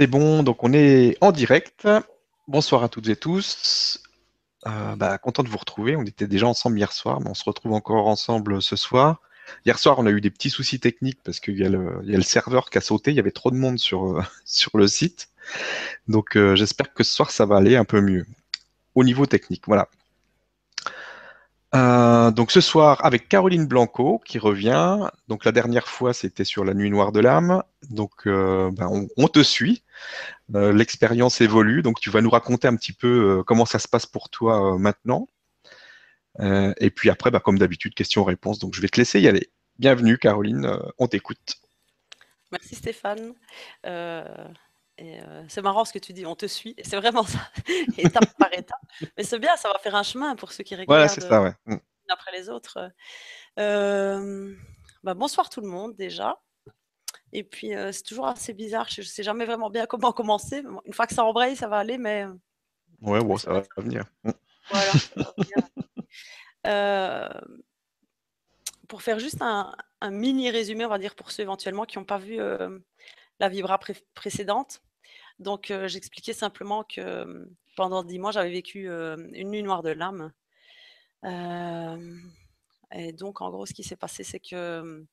C'est bon, donc on est en direct. Bonsoir à toutes et tous. Euh, bah, content de vous retrouver. On était déjà ensemble hier soir, mais on se retrouve encore ensemble ce soir. Hier soir, on a eu des petits soucis techniques parce qu'il y, a le serveur qui a sauté. Il y avait trop de monde sur, le site. Donc euh, j'espère que ce soir, ça va aller un peu mieux au niveau technique. Voilà. Euh, donc ce soir avec Caroline Blanco qui revient. Donc la dernière fois c'était sur la nuit noire de l'âme. Donc euh, ben, on, te suit. Euh, l'expérience évolue. Donc tu vas nous raconter un petit peu comment ça se passe pour toi maintenant. et puis après, ben, comme d'habitude, questions-réponses. Donc je vais te laisser y aller. Bienvenue Caroline, on t'écoute. Merci Stéphane. C'est marrant ce que tu dis, on te suit. C'est vraiment ça, étape par étape. Mais c'est bien, ça va faire un chemin pour ceux qui regardent. Voilà, c'est ça, ouais. Mmh. Après les autres. Bah, bonsoir tout le monde déjà. Et puis c'est toujours assez bizarre, je ne sais jamais vraiment bien comment commencer. Une fois que ça embraye, ça va aller, mais. Ouais, bon, ça va venir. Mmh. Voilà. pour faire juste un, mini résumé, on va dire, pour ceux éventuellement qui n'ont pas vu la vibra précédente. Donc, j'expliquais simplement que pendant dix mois, j'avais vécu une nuit noire de l'âme. et donc, en gros, ce qui s'est passé, c'est que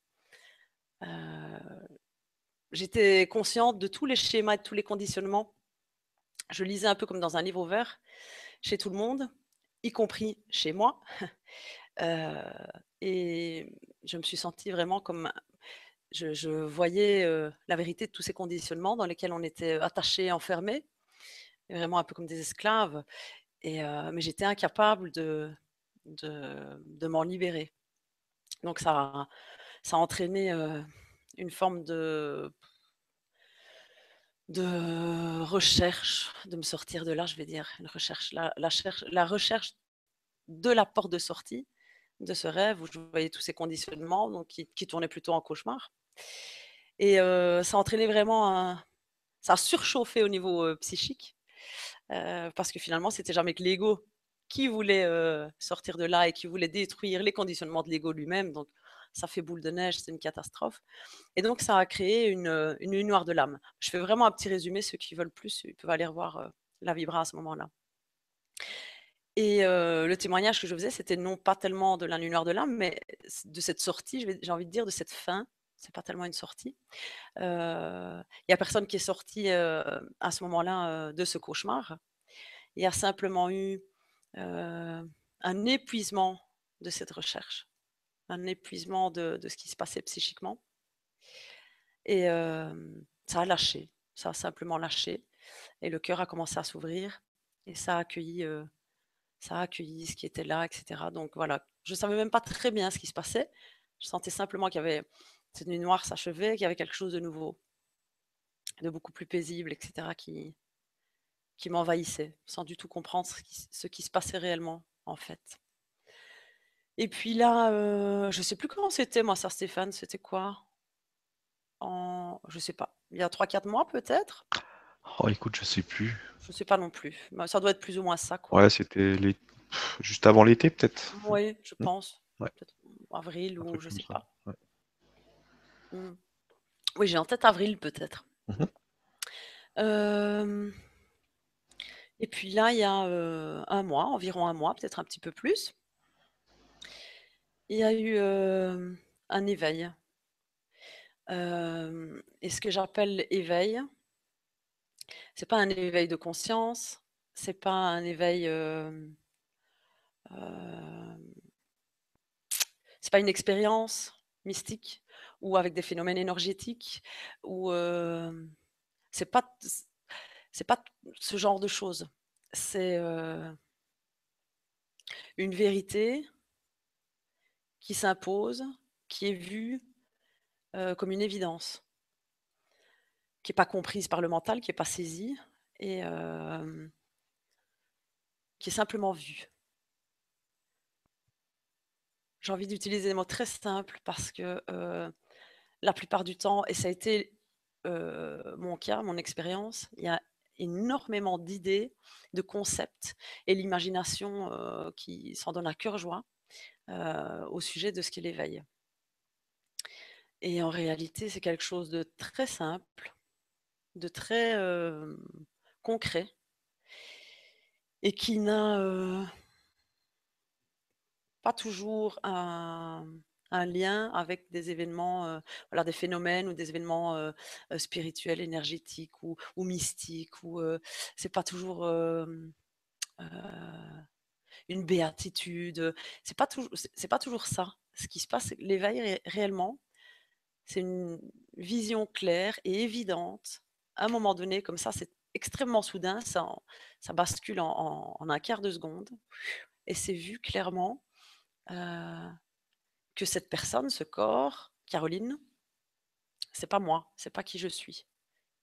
j'étais consciente de tous les schémas et de tous les conditionnements. Je lisais un peu comme dans un livre ouvert chez tout le monde, y compris chez moi. et je me suis sentie vraiment comme je, voyais la vérité de tous ces conditionnements dans lesquels on était attachés, enfermés, vraiment un peu comme des esclaves. Et, mais j'étais incapable de, de, m'en libérer. Donc ça, ça a entraîné une forme de, de recherche, de me sortir de là, je vais dire, une recherche, la, la, la recherche de la porte de sortie de ce rêve où je voyais tous ces conditionnements donc qui, tournaient plutôt en cauchemar. Et ça a entraîné vraiment Ça a surchauffé au niveau psychique, parce que finalement, c'était jamais que l'ego qui voulait sortir de là et qui voulait détruire les conditionnements de l'ego lui-même. Donc, ça fait boule de neige, c'est une catastrophe. Et donc, ça a créé une, une noire de l'âme. Je fais vraiment un petit résumé. Ceux qui veulent plus, ils peuvent aller revoir la vibra à ce moment-là. Et le témoignage que je faisais, c'était non pas tellement de la nuit noire de l'âme, mais de cette sortie, j'ai envie de dire, de cette fin c'est pas tellement une sortie. Il y a personne qui est sorti à ce moment-là de ce cauchemar. Il y a simplement eu un épuisement de cette recherche, un épuisement de, ce qui se passait psychiquement. Et ça a lâché, ça a simplement lâché. Et le cœur a commencé à s'ouvrir et ça a accueilli, ça a accueilli ce qui était là, etc. Donc voilà, je ne savais même pas très bien ce qui se passait. Je sentais simplement qu'il y avait cette nuit noire s'achevait, qu'il y avait quelque chose de nouveau, de beaucoup plus paisible, etc., qui, qui m'envahissait, sans du tout comprendre ce qui, se passait réellement, en fait. Et puis là, euh, je sais plus comment c'était, moi, ça, Stéphane, c'était quoi? Je sais pas, il y a 3-4 mois peut-être? Oh, écoute, je sais plus. Je sais pas non plus. Ça doit être plus ou moins ça, quoi. Ouais, c'était les... juste avant l'été, peut-être. Oui, je mmh. pense. Peut-être avril ou je sais pas. Mmh. Oui, j'ai en tête avril peut-être. Mmh et puis là, il y a un mois, environ un mois, peut-être un petit peu plus, il y a eu un éveil. et ce que j'appelle éveil, c'est pas un éveil de conscience, c'est pas un éveil, c'est pas une expérience mystique, ou avec des phénomènes énergétiques, ou c'est pas c'est pas ce genre de choses. C'est une vérité qui s'impose, qui est vue comme une évidence, qui n'est pas comprise par le mental, qui n'est pas saisie et qui est simplement vue. J'ai envie d'utiliser des mots très simples parce que la plupart du temps, et ça a été mon cas, mon expérience, il y a énormément d'idées, de concepts et l'imagination qui s'en donne à cœur joie au sujet de ce qui l'éveille. Et en réalité, c'est quelque chose de très simple, de très concret et qui n'a pas toujours un, lien avec des événements, voilà, des phénomènes ou des événements spirituels, énergétiques ou, mystiques. Ou c'est pas toujours une béatitude. C'est pas toujours, c'est pas toujours ça. Ce qui se passe, l'éveil réellement, c'est une vision claire et évidente. À un moment donné, comme ça, c'est extrêmement soudain, ça, bascule en, un quart de seconde, et c'est vu clairement que cette personne, ce corps, Caroline, c'est pas moi, c'est pas qui je suis.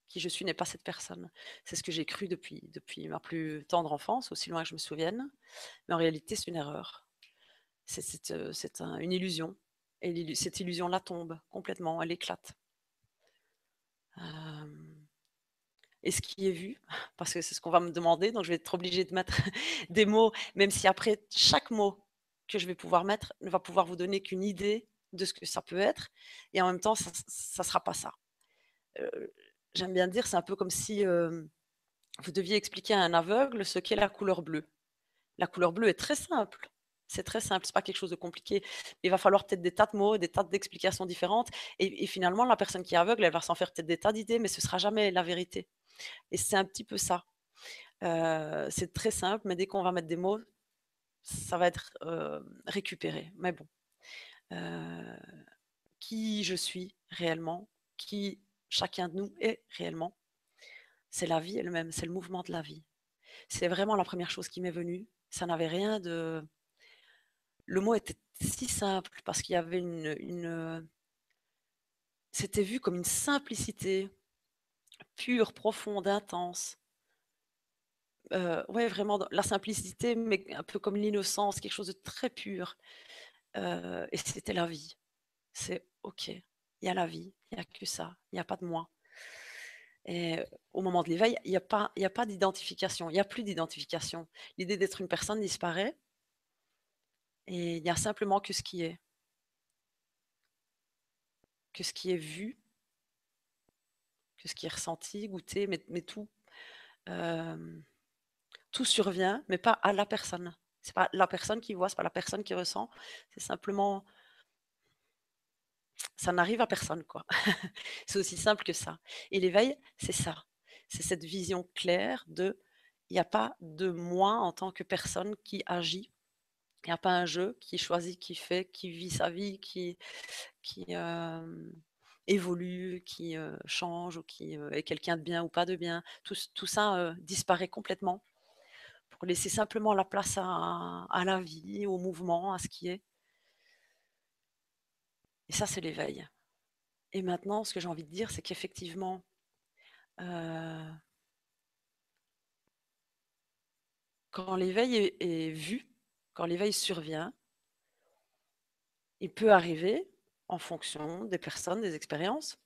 Qui je suis n'est pas cette personne. C'est ce que j'ai cru depuis, depuis ma plus tendre enfance, aussi loin que je me souvienne. Mais en réalité, c'est une erreur. C'est une illusion. Et cette illusion-là tombe complètement, elle éclate. Et ce qui est vu, parce que c'est ce qu'on va me demander, donc je vais être obligée de mettre des mots, même si après chaque mot que je vais pouvoir mettre ne va pouvoir vous donner qu'une idée de ce que ça peut être, et en même temps, ça ne sera pas ça. J'aime bien dire, c'est un peu comme si vous deviez expliquer à un aveugle ce qu'est la couleur bleue. La couleur bleue est très simple. C'est très simple, c'est pas quelque chose de compliqué. Il va falloir peut-être des tas de mots, des tas d'explications différentes. Et, finalement, la personne qui est aveugle, elle va s'en faire peut-être des tas d'idées, mais ce sera jamais la vérité. Et c'est un petit peu ça. c'est très simple, mais dès qu'on va mettre des mots, ça va être récupéré. Mais bon, qui je suis réellement, qui chacun de nous est réellement, c'est la vie elle-même, c'est le mouvement de la vie. C'est vraiment la première chose qui m'est venue. Ça n'avait rien de. Le mot était si simple parce qu'il y avait une. C'était vu comme une simplicité pure, profonde, intense. Euh, ouais, vraiment la simplicité, mais un peu comme l'innocence, quelque chose de très pur. Euh, et c'était la vie. C'est OK, il y a la vie, il n'y a que ça, il n'y a pas de moi. Et au moment de l'éveil, il n'y a pas, a pas d'identification, il n'y a plus d'identification. L'idée d'être une personne disparaît et il n'y a simplement que ce qui est. Que ce qui est vu, ce qui est ressenti, goûté, mais, mais tout. Euh, tout survient, mais pas à la personne. C'est pas la personne qui voit, c'est pas la personne qui ressent. C'est simplement, ça n'arrive à personne, quoi. c'est aussi simple que ça. Et l'éveil, c'est ça. C'est cette vision claire de, il n'y a pas de moi en tant que personne qui agit. Il n'y a pas un jeu qui choisit, qui fait, qui vit sa vie, qui, qui euh, évolue, qui change ou qui est quelqu'un de bien ou pas de bien. Tout, ça disparaît complètement pour laisser simplement la place à, la vie, au mouvement, à ce qui est. Et ça, c'est l'éveil. Et maintenant, ce que j'ai envie de dire, c'est qu'effectivement, quand l'éveil est, vu, quand l'éveil survient, il peut arriver, en fonction des personnes, des expériences,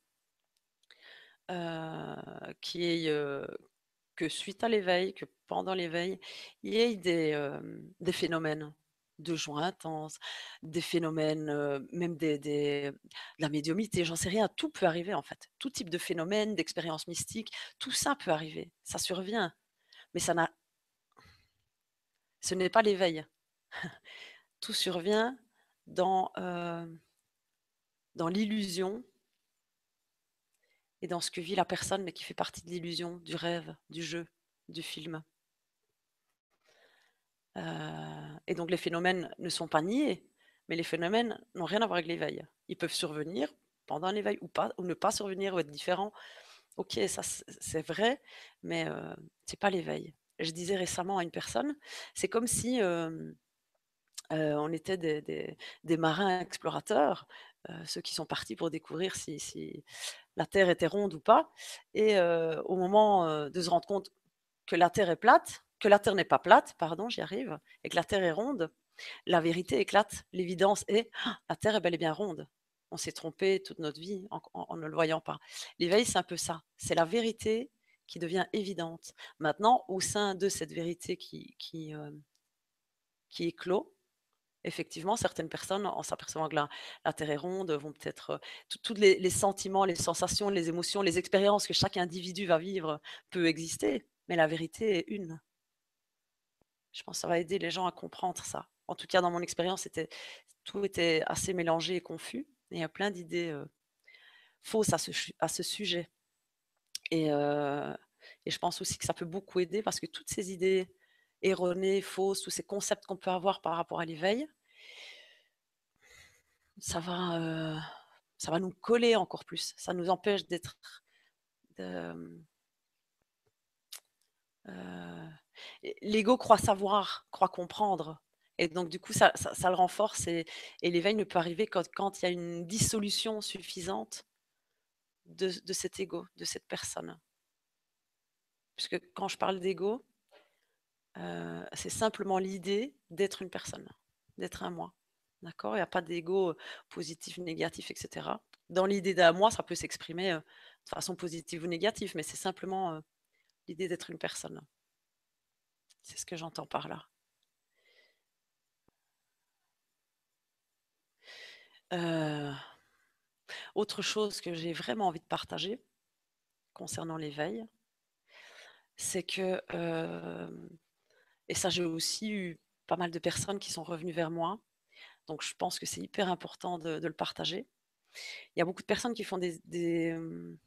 euh, euh, que suite à l'éveil, que pendant l'éveil, il y ait des, des phénomènes de joie intense, des phénomènes, même des, de la médiumité, j'en sais rien, tout peut arriver en fait. Tout type de phénomène, d'expérience mystique, tout ça peut arriver, ça survient. Mais ça n'a. Ce n'est pas l'éveil. tout survient dans, dans l'illusion et dans ce que vit la personne, mais qui fait partie de l'illusion, du rêve, du jeu, du film. Euh, et donc les phénomènes ne sont pas niés, mais les phénomènes n'ont rien à voir avec l'éveil. Ils peuvent survenir pendant l'éveil ou pas, ou ne pas survenir ou être différents. Ok, ça c'est vrai, mais euh, c'est pas l'éveil. Je disais récemment à une personne, c'est comme si euh, on était des, marins explorateurs, ceux qui sont partis pour découvrir si, la Terre était ronde ou pas. Et au moment de se rendre compte que la Terre est plate, que la Terre n'est pas plate, pardon, j'y arrive, et que la Terre est ronde, la vérité éclate. L'évidence est «Ah, la Terre est bel et bien ronde. On s'est trompé toute notre vie en, ne le voyant pas. L'éveil, c'est un peu ça. C'est la vérité qui devient évidente. Maintenant, au sein de cette vérité qui, qui, qui éclot, Effectivement, certaines personnes, en s'apercevant que la la terre est ronde, vont peut-être, heu, tous les sentiments, les sensations, les émotions, les expériences que chaque individu va vivre peut exister, mais la vérité est une. Je pense que ça va aider les gens à comprendre ça. En tout cas, dans mon expérience, tout était assez mélangé et confus et il y a plein d'idées, heu, fausses à ce sujet et heu et je pense aussi que ça peut beaucoup aider parce que toutes ces idées erronées, fausses, tous ces concepts qu'on peut avoir par rapport à l'éveil ça va, heu, ça va nous coller encore plus. Ça nous empêche d'être heu, l'ego croit savoir, croit comprendre et donc du coup ça ça le renforce et l'éveil ne peut arriver quand quand il y a une dissolution suffisante de de cet ego, de cette personne. Puisque quand je parle d'ego, heu, c'est simplement l'idée d'être une personne, d'être un moi. D'accord? Il y a pas d'ego, heu, positif, négatif et cetera. Dans l'idée d'un moi, ça peut s'exprimer, heu, de façon positive ou négative, mais c'est simplement, l'idée d'être une personne. C'est ce que j'entends par là. Autre chose que j'ai vraiment envie de partager, concernant l'éveil c'est que, et ça j'ai aussi eu pas mal de personnes qui sont revenues vers moi, donc je pense que c'est hyper important de le partager. Il y a beaucoup de personnes qui font des hem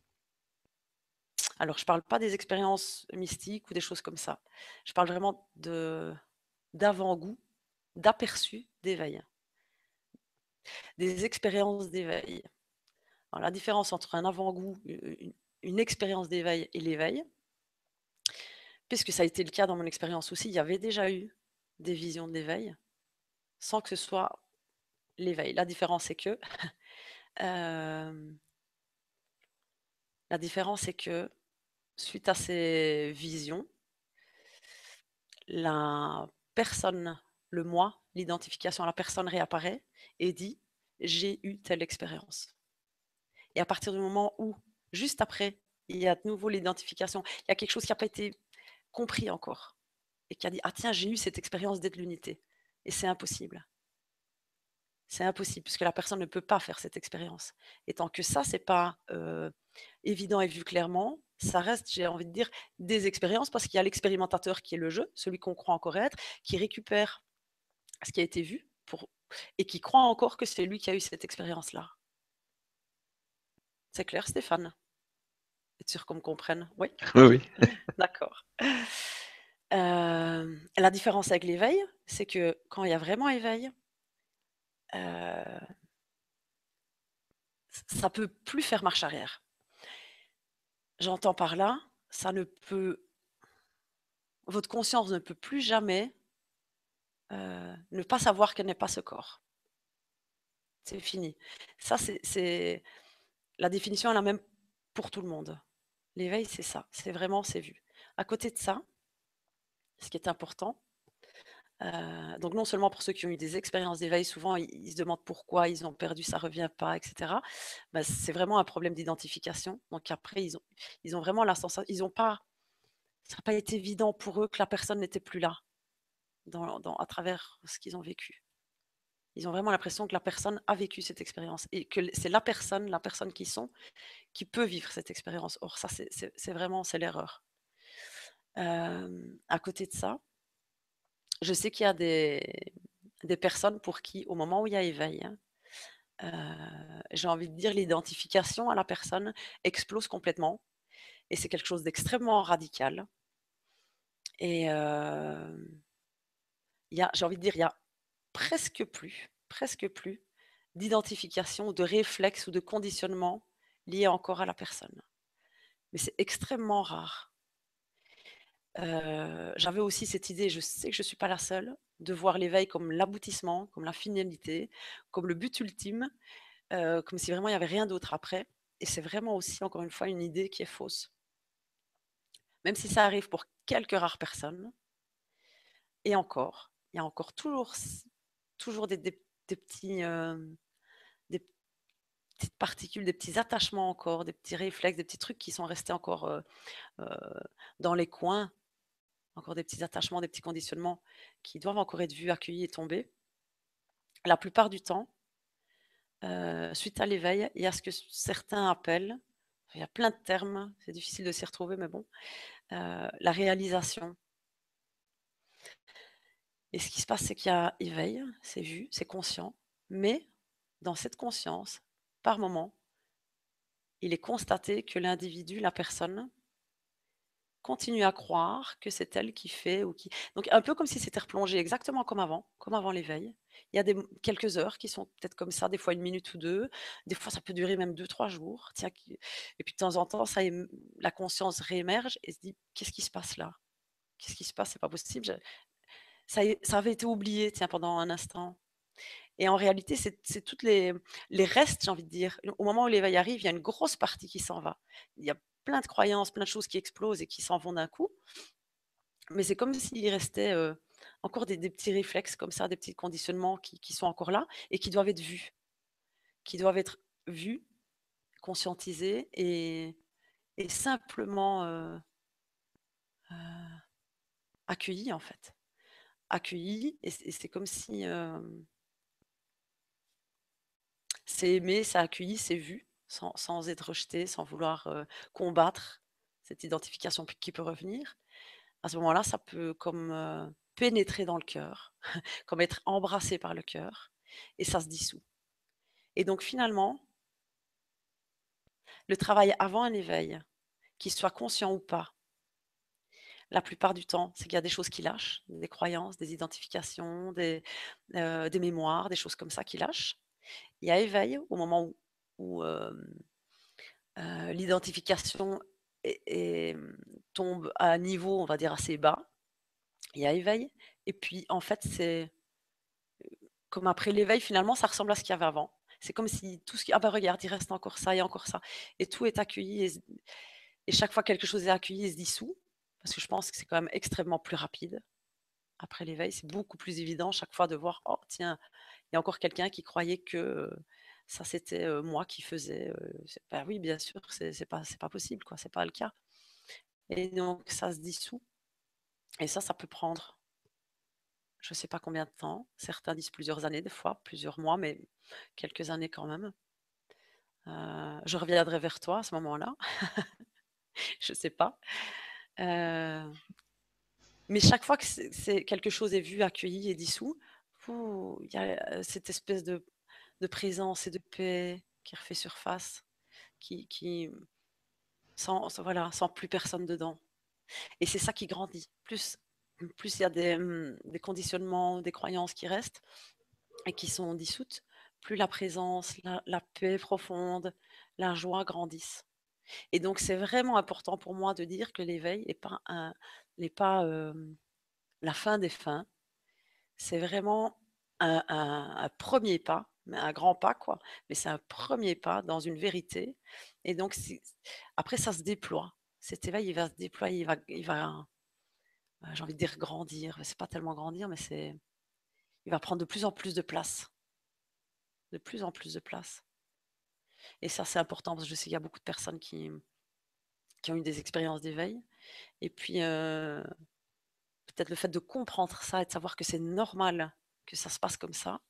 alors je parle pas des expériences mystiques ou des choses comme ça. Je parle vraiment d'avant-goût, d'aperçu d'éveil. Des expériences d'éveil. La différence entre un avant-goût, une une expérience d'éveil et l'éveil puisque ça a été le cas dans mon expérience aussi, il y avait déjà eu des visions d'éveil, sans que ce soit l'éveil. La différence c'est que, hem la différence c'est que, suite à ces visions la personne, le moi, l'identification à la personne réapparaît et dit: «J'ai eu telle expérience» et à partir du moment où, juste après, il y a de nouveau l'identification, il y a quelque chose qui a pas été compris encore et qui a dit: «Ah tiens, j'ai eu cette expérience d'être l'unité» et c'est impossible. C'est impossible puisque la personne ne peut pas faire cette expérience et tant que ça, c'est pas, heu, évident et vu clairement, ça reste, j'ai envie de dire, des expériences parce qu'il y a l'expérimentateur qui est le jeu, celui qu'on croit encore être, qui récupère ce qui a été vu pour et qui croit encore que c'est lui qui a eu cette expérience-là. C'est clair, Stéphane? Être sûr qu'on me comprenne? Oui? Oui, oui. D'accord. Hem, la différence avec l'éveil, c'est que quand il y a vraiment éveil heu ç ça peut plus faire marche arrière. J'entends par là, ça ne peut votre conscience ne peut plus jamais heu, ne pas savoir qu'elle n'est pas ce corps. C'est fini. Ça, c'est c'est la définition est la même pour tout le monde. L'éveil, c'est ça, c'est vraiment c'est vu. À côté de ça ce qui est important, heu, donc non seulement pour ceux qui ont eu des expériences d'éveil, souvent ils se demandent pourquoi ils ont perdu, ça revient pas et cetera. Bah, c'est vraiment un problème d'identification, donc après ils ont ils ont vraiment la sensa ils ont pas ça a pas été évident pour eux que la personne n'était plus là, à travers ce qu'ils ont vécu. Ils ont vraiment l'impression que la personne a vécu cette expérience et que c'est la personne la personne qu'ils sont, qui peut vivre cette expérience. Or ça, c'est vraiment c'est l'erreur. Hem, à côté de ça je sais qu'il y a des des personnes pour qui, au moment où il y a éveil, heu, j'ai envie de dire l'identification à la personne explose complètement et c'est quelque chose d'extrêmement radical et a j'ai envie de dire, il y a presque plus presque plus d'identification de réflexe ou de conditionnement lié encore à la personne. Mais c'est extrêmement rare. Heu, j'avais aussi cette idée, je sais que je suis pas la seule, de voir l'éveil comme l'aboutissement, comme la finalité, comme le but ultime, heu, comme si vraiment il y avait rien d'autre après et c'est vraiment aussi, encore une fois, une idée qui est fausse. Même si ça arrive pour quelques rares personnes et encore, il y a encore toujours toujours des petits, hem, des petites particules, des petits attachements encore, des petits réflexes, des petits trucs qui sont restés encore, heu heu, dans les coins. Encore des petits attachements, des petits conditionnements qui doivent encore être vus, accueillis et tomber. la plupart du temps, euh, suite à l'éveil, il y a ce que certains appellent, il y a plein de termes, c'est difficile de s'y retrouver, mais bon, euh, la réalisation. Et ce qui se passe, c'est qu'il y a éveil, c'est vu, c'est conscient, mais dans cette conscience, par moment, il est constaté que l'individu, la personne, continue à croire que c'est elle qui fait ou qui. Donc un peu comme si c'était replongé exactement comme avant, comme avant l'éveil. Il y a quelques heures qui sont peut-être comme ça, des fois une minute ou deux, des fois ça peut durer même deux, trois jours. Tiens, et puis de temps en temps, ça, la conscience réémerge et se dit qu'est-ce qui se passe là? Qu'est-ce qui se passe? C'est pas possible. Ça, avait été oublié, tiens, pendant un instant. Et en réalité, c'est toutes les, restes, j'ai envie de dire. Au moment où l'éveil arrive, il y a une grosse partie qui s'en va. Il y a plein de croyances, plein de choses qui explosent et qui s'en vont d'un coup. Mais c'est comme s'il restait encore des, petits réflexes comme ça, des petits conditionnements qui, sont encore là et qui doivent être vus. Qui doivent être vus, conscientisés et, simplement accueillis en fait. Accueillis et c'est comme si c'est aimé, c'est accueilli, c'est vu sans, être rejeté, sans vouloir combattre cette identification qui peut revenir, à ce moment-là, ça peut comme pénétrer dans le cœur, comme être embrassé par le cœur, et ça se dissout. Et donc finalement, le travail avant un éveil, qu'il soit conscient ou pas, la plupart du temps, c'est qu'il y a des choses qui lâchent, des croyances, des identifications, des, des mémoires, des choses comme ça qui lâchent. Il y a éveil au moment où où l'identification tombe à un niveau, on va dire, assez bas. Il y a éveil. Et puis, en fait, c'est comme après l'éveil, finalement, ça ressemble à ce qu'il y avait avant. C'est comme si tout ce qui. Ah ben regarde, il reste encore ça et encore ça. Et tout est accueilli. Et, et chaque fois quelque chose est accueilli, il se dissout. Parce que je pense que c'est quand même extrêmement plus rapide. Après l'éveil, c'est beaucoup plus évident chaque fois de voir, oh tiens, il y a encore quelqu'un qui croyait que ça c'était moi qui faisais. bah oui, bien sûr, c'est pas, pas possible, quoi, c'est pas le cas. Et donc ça se dissout. Et ça, ça peut prendre, je sais pas combien de temps. Certains disent plusieurs années, des fois, plusieurs mois, mais quelques années quand même. je reviendrai vers toi à ce moment-là. je sais pas. Mais chaque fois que quelque chose est vu, accueilli et dissous, il y a cette espèce de présence et de paix qui refait surface, qui, sans, voilà, sans plus personne dedans. Et c'est ça qui grandit. Plus plus il y a des, hum, des, conditionnements, des croyances qui restent et qui sont dissoutes, plus la présence, la, paix profonde, la joie grandissent. Et donc c'est vraiment important pour moi de dire que l'éveil n'est pas, la fin des fins, c'est vraiment un, premier pas un grand pas, quoi. Mais c'est un premier pas dans une vérité. Et donc, après, ça se déploie. Cet éveil, il va se déployer, il va, il va euh, j'ai envie de dire grandir. C'est pas tellement grandir, mais c'est, il va prendre de plus en plus de place. De plus en plus de place. Et ça, c'est important parce que je sais qu'il y a beaucoup de personnes qui, qui ont eu des expériences d'éveil. Et puis, euh, peut-être le fait de comprendre ça et de savoir que c'est normal que ça se passe comme ça,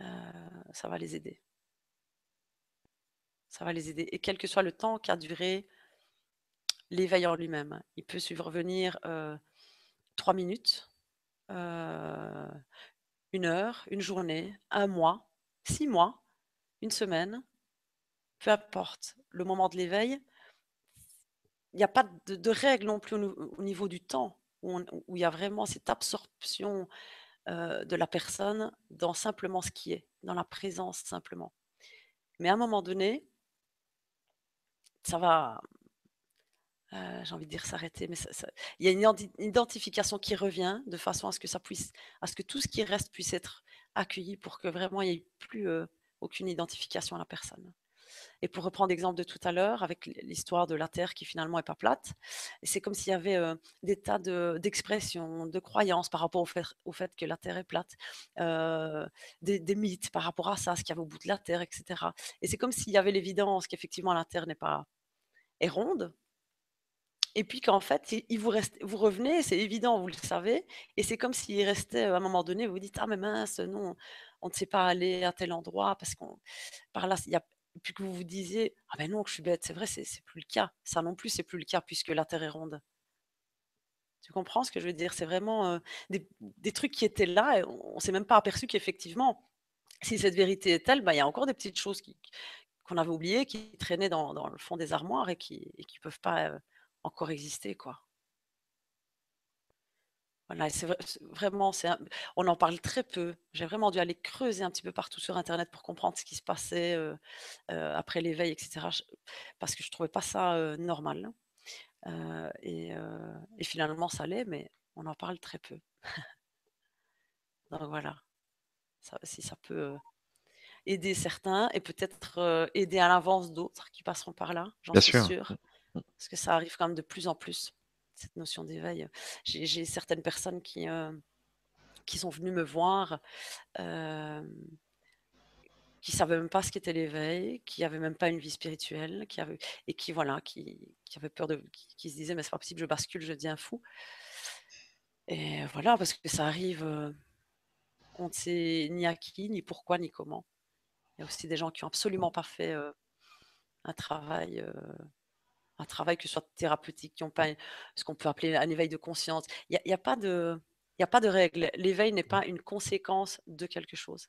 euh, ça va les aider. Ça va les aider. Et quel que soit le temps qu'a duré l'éveil en lui-même, il peut survenir euh, trois minutes, euh, une heure, une journée, un mois, six mois, une semaine, peu importe le moment de l'éveil. Il n'y a pas de, règle non plus au, niveau du temps, où, il y a vraiment cette absorption euh, de la personne dans simplement ce qui est, dans la présence simplement. Mais à un moment donné, ça va, euh, j'ai envie de dire s'arrêter, mais il y a une identification qui revient de façon à ce que ça puisse, à ce que tout ce qui reste puisse être accueilli pour que vraiment il n'y ait plus euh, aucune identification à la personne. Et pour reprendre l'exemple de tout à l'heure, avec l'histoire de la Terre qui finalement n'est pas plate, c'est comme s'il y avait des tas d'expressions, de, croyances par rapport au fait, au fait, que la Terre est plate, des, mythes par rapport à ça, ce qu'il y avait au bout de la Terre, etc. Et c'est comme s'il y avait l'évidence qu'effectivement la Terre n'est pas est ronde, et puis qu'en fait, il vous, revenez, c'est évident, vous le savez, et c'est comme s'il restait à un moment donné, vous vous dites Ah, mais mince, non, on ne sait pas aller à tel endroit parce qu'on par là, il y a puis que vous vous disiez ah ben non, je suis bête, c'est vrai, c'est plus le cas. Ça non plus, c'est plus le cas puisque la Terre est ronde. Tu comprends ce que je veux dire? C'est vraiment, euh, des, trucs qui étaient là et on ne s'est même pas aperçu qu'effectivement, si cette vérité est telle, bah, il y a encore des petites choses qu'on avait oubliées, qui traînaient dans, dans le fond des armoires et qui ne peuvent pas euh, encore exister, quoi. Voilà, c'est vraiment, c'est on en parle très peu. J'ai vraiment dû aller creuser un petit peu partout sur internet pour comprendre ce qui se passait, euh, euh, après l'éveil etc. parce que je trouvais pas ça, euh, normal, et finalement ça l'est, mais on en parle très peu. Donc voilà, si ça peut, aider certains et peut-être, aider à l'avance d'autres qui passeront par là, j'en suis sûre. Mmh, mmh. Parce que ça arrive quand même de plus en plus cette notion d'éveil. J'ai certaines personnes qui, euh, qui sont venues me voir, euh, qui ne savaient même pas ce qu'était l'éveil, qui n'avaient même pas une vie spirituelle, qui avaient, et qui, voilà, qui, qui peur de. qui, se disaient, mais c'est pas possible, je bascule, je deviens fou. Et voilà, parce que ça arrive, euh, on ne sait ni à qui, ni pourquoi, ni comment. Il y a aussi des gens qui n'ont absolument pas fait un travail un travail que ce soit thérapeutique, qui n'ont pas ce qu'on peut appeler un éveil de conscience. Il n'y a, a, pas de, a pas de règle. L'éveil n'est pas une conséquence de quelque chose.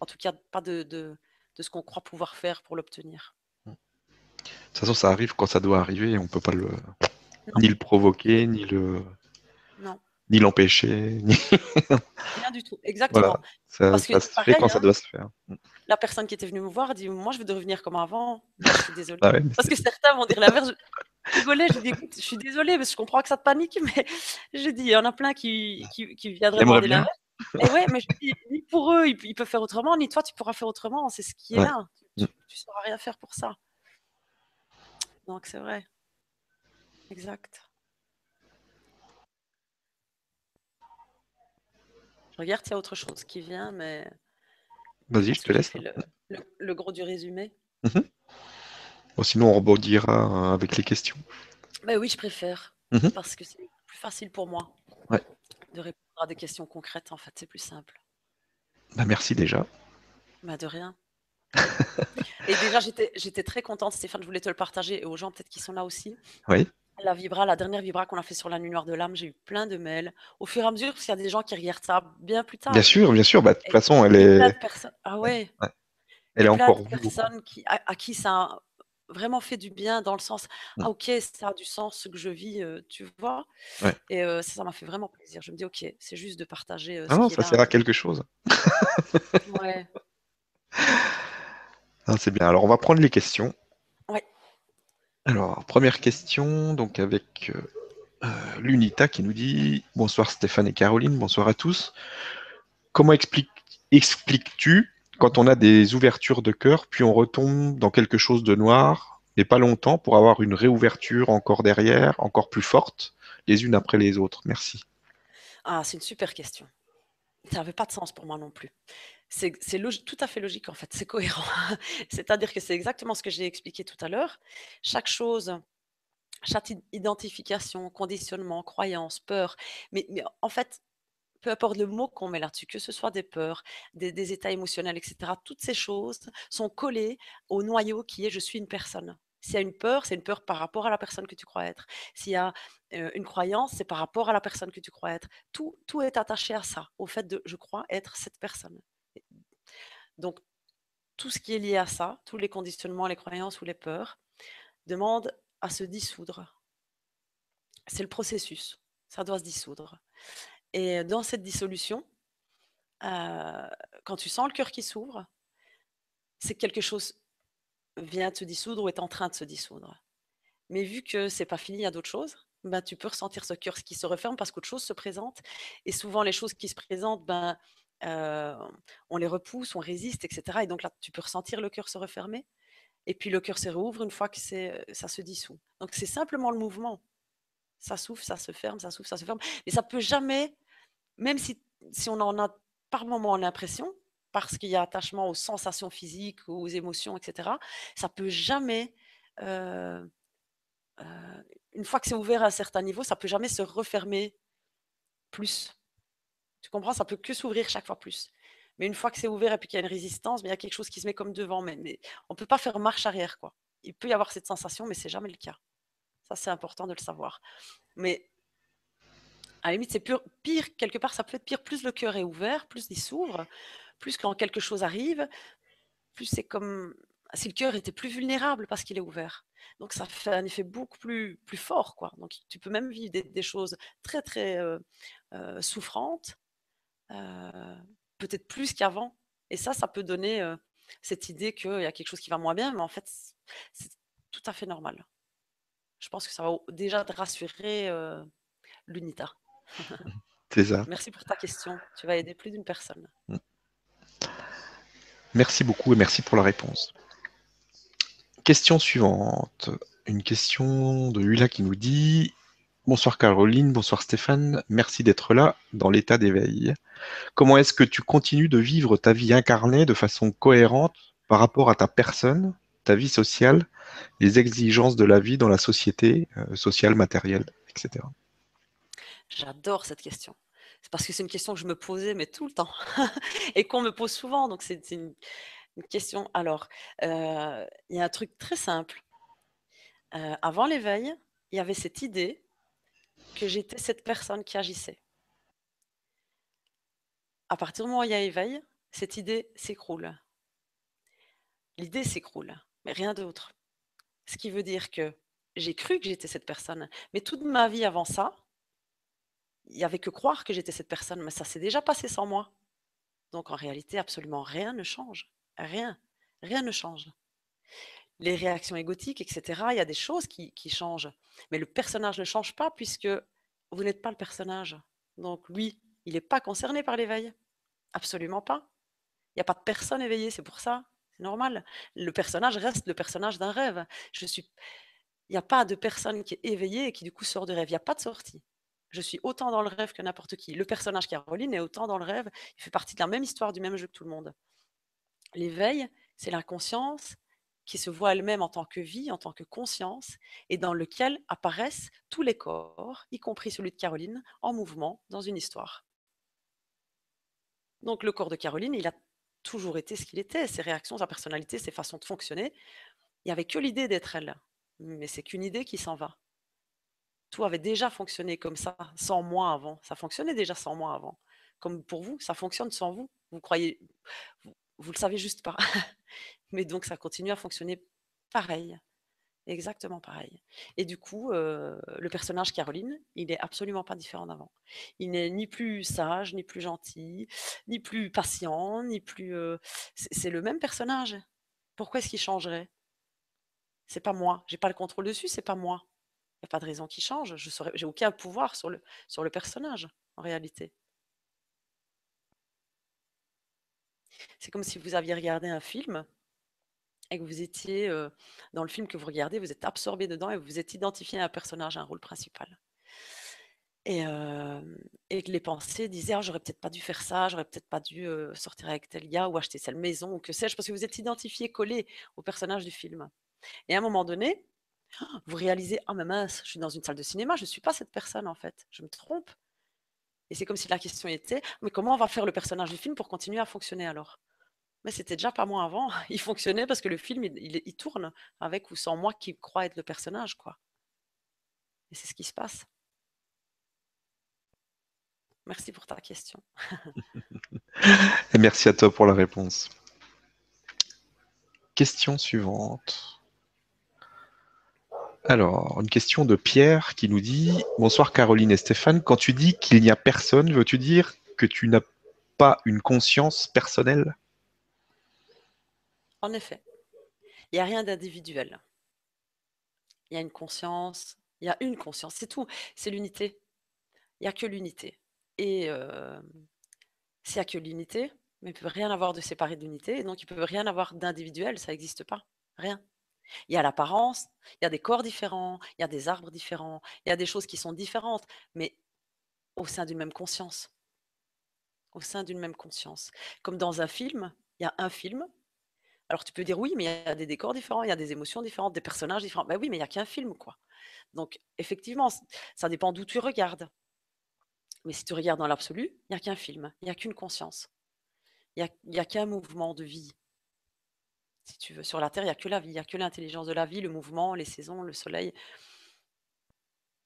En tout cas, pas de, de, de ce qu'on croit pouvoir faire pour l'obtenir. De toute façon, ça arrive quand ça doit arriver. On ne peut pas le, ni le provoquer, ni le, non. Ni l'empêcher. Ni... Rien du tout. Exactement. Ça, se fait quand ça doit se faire la personne qui était venue me voir dit Moi, je veux devenir comme avant. je suis désolée. Ah parce que certains vont dire l'inverse. Je rigolais, je dis Je suis désolée, parce que je comprends que ça te panique, mais je dis Il y en a plein qui, qui, qui viendraient demander l'inverse. Et ouais, mais je dis Ni pour eux, ils, peuvent faire autrement, ni toi, tu pourras faire autrement. C'est ce qui est là. Tu ne sauras rien faire pour ça. Donc, c'est vrai. Exact. Je regarde s'il y a autre chose qui vient, mais. Vas-y, je te laisse. Le, gros du résumé. Mhm. sinon, on rebondira avec les questions. Bah oui, je préfère. Mhm. Parce que c'est plus facile pour moi de répondre à des questions concrètes. En fait, c'est plus simple. Bah, merci déjà. Bah, de rien. et déjà, j'étais très contente, Stéphane, je voulais te le partager et aux gens peut-être qui sont là aussi. Oui. La Vibra, la dernière Vibra qu'on a fait sur la nuit noire de l'âme, j'ai eu plein de mails. Au fur et à mesure, parce qu'il y a des gens qui regardent ça bien plus tard. Bien sûr, bien sûr. Bah, de toute façon, elle est. Ah ouais. Elle est encore. De personnes qui, à, qui ça a vraiment fait du bien dans le sens mm. ah ok ça a du sens ce que je vis euh, tu vois et euh, ça m'a fait vraiment plaisir je me dis ok c'est juste de partager euh, ah non ça sert à quelque chose ouais ah, c'est bien alors on va prendre les questions alors, première question, donc avec euh, euh, l'UNITA qui nous dit Bonsoir Stéphane et Caroline, bonsoir à tous. Comment expliques-tu quand on a des ouvertures de cœur, puis on retombe dans quelque chose de noir, mais pas longtemps, pour avoir une réouverture encore derrière, encore plus forte, les unes après les autres? Merci. Ah, c'est une super question. Ça n'avait pas de sens pour moi non plus c'est tout à fait logique en fait, c'est cohérent. C'est-à-dire que c'est exactement ce que j'ai expliqué tout à l'heure. Chaque chose, chaque identification, conditionnement, croyance, peur, mais, en fait, peu importe le mot qu'on met là-dessus, que ce soit des peurs, des, états émotionnels, etc., toutes ces choses sont collées au noyau qui est je suis une personne. S'il y a une peur, c'est une peur par rapport à la personne que tu crois être. S'il y a euh, une croyance, c'est par rapport à la personne que tu crois être. Tout, tout est attaché à ça, au fait de je crois être cette personne. Donc, tout ce qui est lié à ça, tous les conditionnements, les croyances ou les peurs, demandent à se dissoudre. C'est le processus, ça doit se dissoudre. Et dans cette dissolution, euh, quand tu sens le cœur qui s'ouvre, c'est que quelque chose vient te dissoudre ou est en train de se dissoudre. Mais vu que c'est pas fini, il y a d'autres choses, ben, tu peux ressentir ce cœur qui se referme parce qu'autre chose se présente. Et souvent, les choses qui se présentent, ben, on les repousse, on résiste, etc. Et donc là, tu peux ressentir le cœur se refermer. Et puis le cœur se rouvre une fois que ça se dissout. Donc c'est simplement le mouvement. Ça souffle, ça se ferme, ça souffle, ça se ferme. Mais ça peut jamais, même si, on en a par moment l'impression, parce qu'il y a attachement aux sensations physiques, aux émotions, etc., ça peut jamais, une fois que c'est ouvert à un certain niveau, ça peut jamais se refermer plus. Tu comprends? Ça peut que s'ouvrir chaque fois plus. Mais une fois que c'est ouvert et puis qu'il y a une résistance, il y a quelque chose qui se met comme devant. Mais, mais on ne peut pas faire marche arrière. quoi. Il peut y avoir cette sensation, mais c'est jamais le cas. Ça, c'est important de le savoir. Mais à la limite, c'est pire, quelque part, ça peut être pire. Plus le cœur est ouvert, plus il s'ouvre, plus quand quelque chose arrive, plus c'est comme si le cœur était plus vulnérable parce qu'il est ouvert. Donc ça fait un effet beaucoup plus, plus fort. Quoi. Donc tu peux même vivre des, choses très, très euh, euh, souffrantes, peut-être plus qu'avant. Et ça, ça peut donner cette idée qu'il y a quelque chose qui va moins bien, mais en fait, c'est tout à fait normal. Je pense que ça va déjà te rassurer l'unita. C'est ça. Merci pour ta question. Tu vas aider plus d'une personne. Mm. Merci beaucoup et merci pour la réponse. Question suivante. Une question de Hula qui nous dit Bonsoir Caroline, bonsoir Stéphane, merci d'être là dans l'état d'éveil. Comment est-ce que tu continues de vivre ta vie incarnée de façon cohérente par rapport à ta personne, ta vie sociale, les exigences de la vie dans la société, euh, sociale, matérielle, etc. J'adore cette question. C'est parce que c'est une question que je me posais, tout le temps, et qu'on me pose souvent. Donc, c'est une, question. Alors, euh, il y a un truc très simple. Euh, avant l'éveil, il y avait cette idée que j'étais cette personne qui agissait. À partir du moment où il y a éveil, cette idée s'écroule. L'idée s'écroule, mais rien d'autre. Ce qui veut dire que j'ai cru que j'étais cette personne, mais toute ma vie avant ça, il n'y avait que croire que j'étais cette personne, mais ça s'est déjà passé sans moi. Donc en réalité, absolument rien ne change. Rien. Rien ne change. Les réactions égotiques, etc., il y a des choses qui, changent. Mais le personnage ne change pas puisque vous n'êtes pas le personnage. Donc lui, il n'est pas concerné par l'éveil. Absolument pas. Il n'y a pas de personne éveillée, c'est pour ça. C'est normal. Le personnage reste le personnage d'un rêve. Je suis... Il n'y a pas de personne qui est éveillée et qui du coup sort de rêve. Il n'y a pas de sortie. Je suis autant dans le rêve que n'importe qui. Le personnage Caroline est autant dans le rêve. Il fait partie de la même histoire, du même jeu que tout le monde. L'éveil, c'est l'inconscience qui se voit elle-même en tant que vie, en tant que conscience, et dans lequel apparaissent tous les corps, y compris celui de Caroline, en mouvement dans une histoire. Donc le corps de Caroline, il a toujours été ce qu'il était, ses réactions, sa personnalité, ses façons de fonctionner. Il n'y avait que l'idée d'être elle, mais c'est qu'une idée qui s'en va tout avait déjà fonctionné comme ça, sans moi avant. Ça fonctionnait déjà sans moi avant. Comme pour vous, ça fonctionne sans vous. Vous croyez, vous, le savez juste pas. Mais donc ça continue à fonctionner pareil, exactement pareil. Et du coup, euh, le personnage Caroline, il est absolument pas différent d'avant. Il n'est ni plus sage, ni plus gentil, ni plus patient, ni plus. Euh, c'est le même personnage. Pourquoi est-ce qu'il changerait? C'est pas moi. J'ai pas le contrôle dessus. C'est pas moi a pas de raison qui change. Je n'ai aucun pouvoir sur le, sur le personnage, en réalité. C'est comme si vous aviez regardé un film et que vous étiez euh, dans le film que vous regardez, vous êtes absorbé dedans et vous vous êtes identifié à un personnage, à un rôle principal. Et, euh, et que les pensées disaient ah, j'aurais peut-être pas dû faire ça, j'aurais peut-être pas dû euh, sortir avec tel gars ou acheter cette maison ou que sais-je, parce que vous êtes identifié, collé au personnage du film. Et à un moment donné, vous réalisez, ah mais mince, je suis dans une salle de cinéma, je ne suis pas cette personne en fait, je me trompe. Et c'est comme si la question était, mais comment on va faire le personnage du film pour continuer à fonctionner alors? Mais c'était déjà pas moi avant, il fonctionnait parce que le film, il, tourne avec ou sans moi qui croit être le personnage, quoi. Et c'est ce qui se passe. Merci pour ta question. Et merci à toi pour la réponse. Question suivante. Alors, une question de Pierre qui nous dit Bonsoir Caroline et Stéphane. Quand tu dis qu'il n'y a personne, veux-tu dire que tu n'as pas une conscience personnelle? En effet, il n'y a rien d'individuel. Il y a une conscience, il y a une conscience, c'est tout. C'est l'unité. Il n'y a que l'unité. Et euh, s'il n'y a que l'unité, mais il ne peut rien avoir de séparé d'unité, donc il ne peut rien avoir d'individuel, ça n'existe pas. Rien. Il y a l'apparence, il y a des corps différents, il y a des arbres différents, il y a des choses qui sont différentes, mais au sein d'une même conscience. Au sein d'une même conscience. Comme dans un film, il y a un film. Alors tu peux dire oui, mais il y a des décors différents, il y a des émotions différentes, des personnages différents. Ben oui, mais il n'y a qu'un film, quoi. Donc effectivement, ça dépend d'où tu regardes. Mais si tu regardes dans l'absolu, il n'y a qu'un film, il n'y a qu'une conscience. Il n'y a, qu'un mouvement de vie. Si tu veux, sur la Terre, il n'y a que la vie, il n'y a que l'intelligence de la vie, le mouvement, les saisons, le soleil.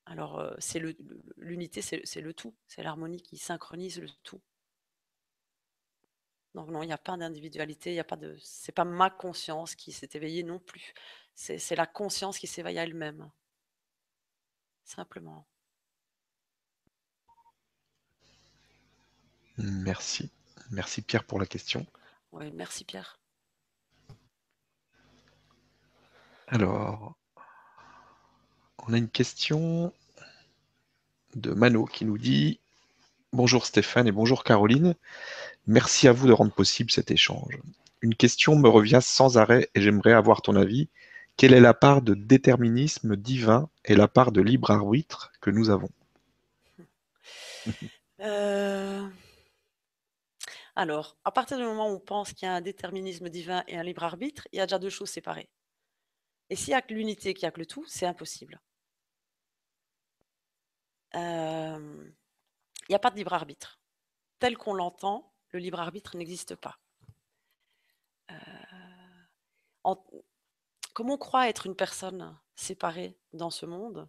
Alors, euh, c'est l'unité, c'est le tout, c'est l'harmonie qui synchronise le tout. Donc non, il n'y a pas d'individualité, il y a pas de, c'est pas ma conscience qui s'est éveillée non plus. C'est la conscience qui s'éveille à elle-même, simplement. Merci. Merci Pierre pour la question. Oui, merci Pierre. Alors, on a une question de Mano qui nous dit Bonjour Stéphane et bonjour Caroline. Merci à vous de rendre possible cet échange. Une question me revient sans arrêt et j'aimerais avoir ton avis. Quelle est la part de déterminisme divin et la part de libre arbitre que nous avons? Euh, alors, à partir du moment où on pense qu'il y a un déterminisme divin et un libre arbitre, il y a déjà deux choses séparées. Et s'il n'y a que l'unité qui a que le tout, c'est impossible. Euh, il n'y a pas de libre arbitre. Tel qu'on l'entend, le libre arbitre n'existe pas. Euh, comme on croit être une personne séparée dans ce monde,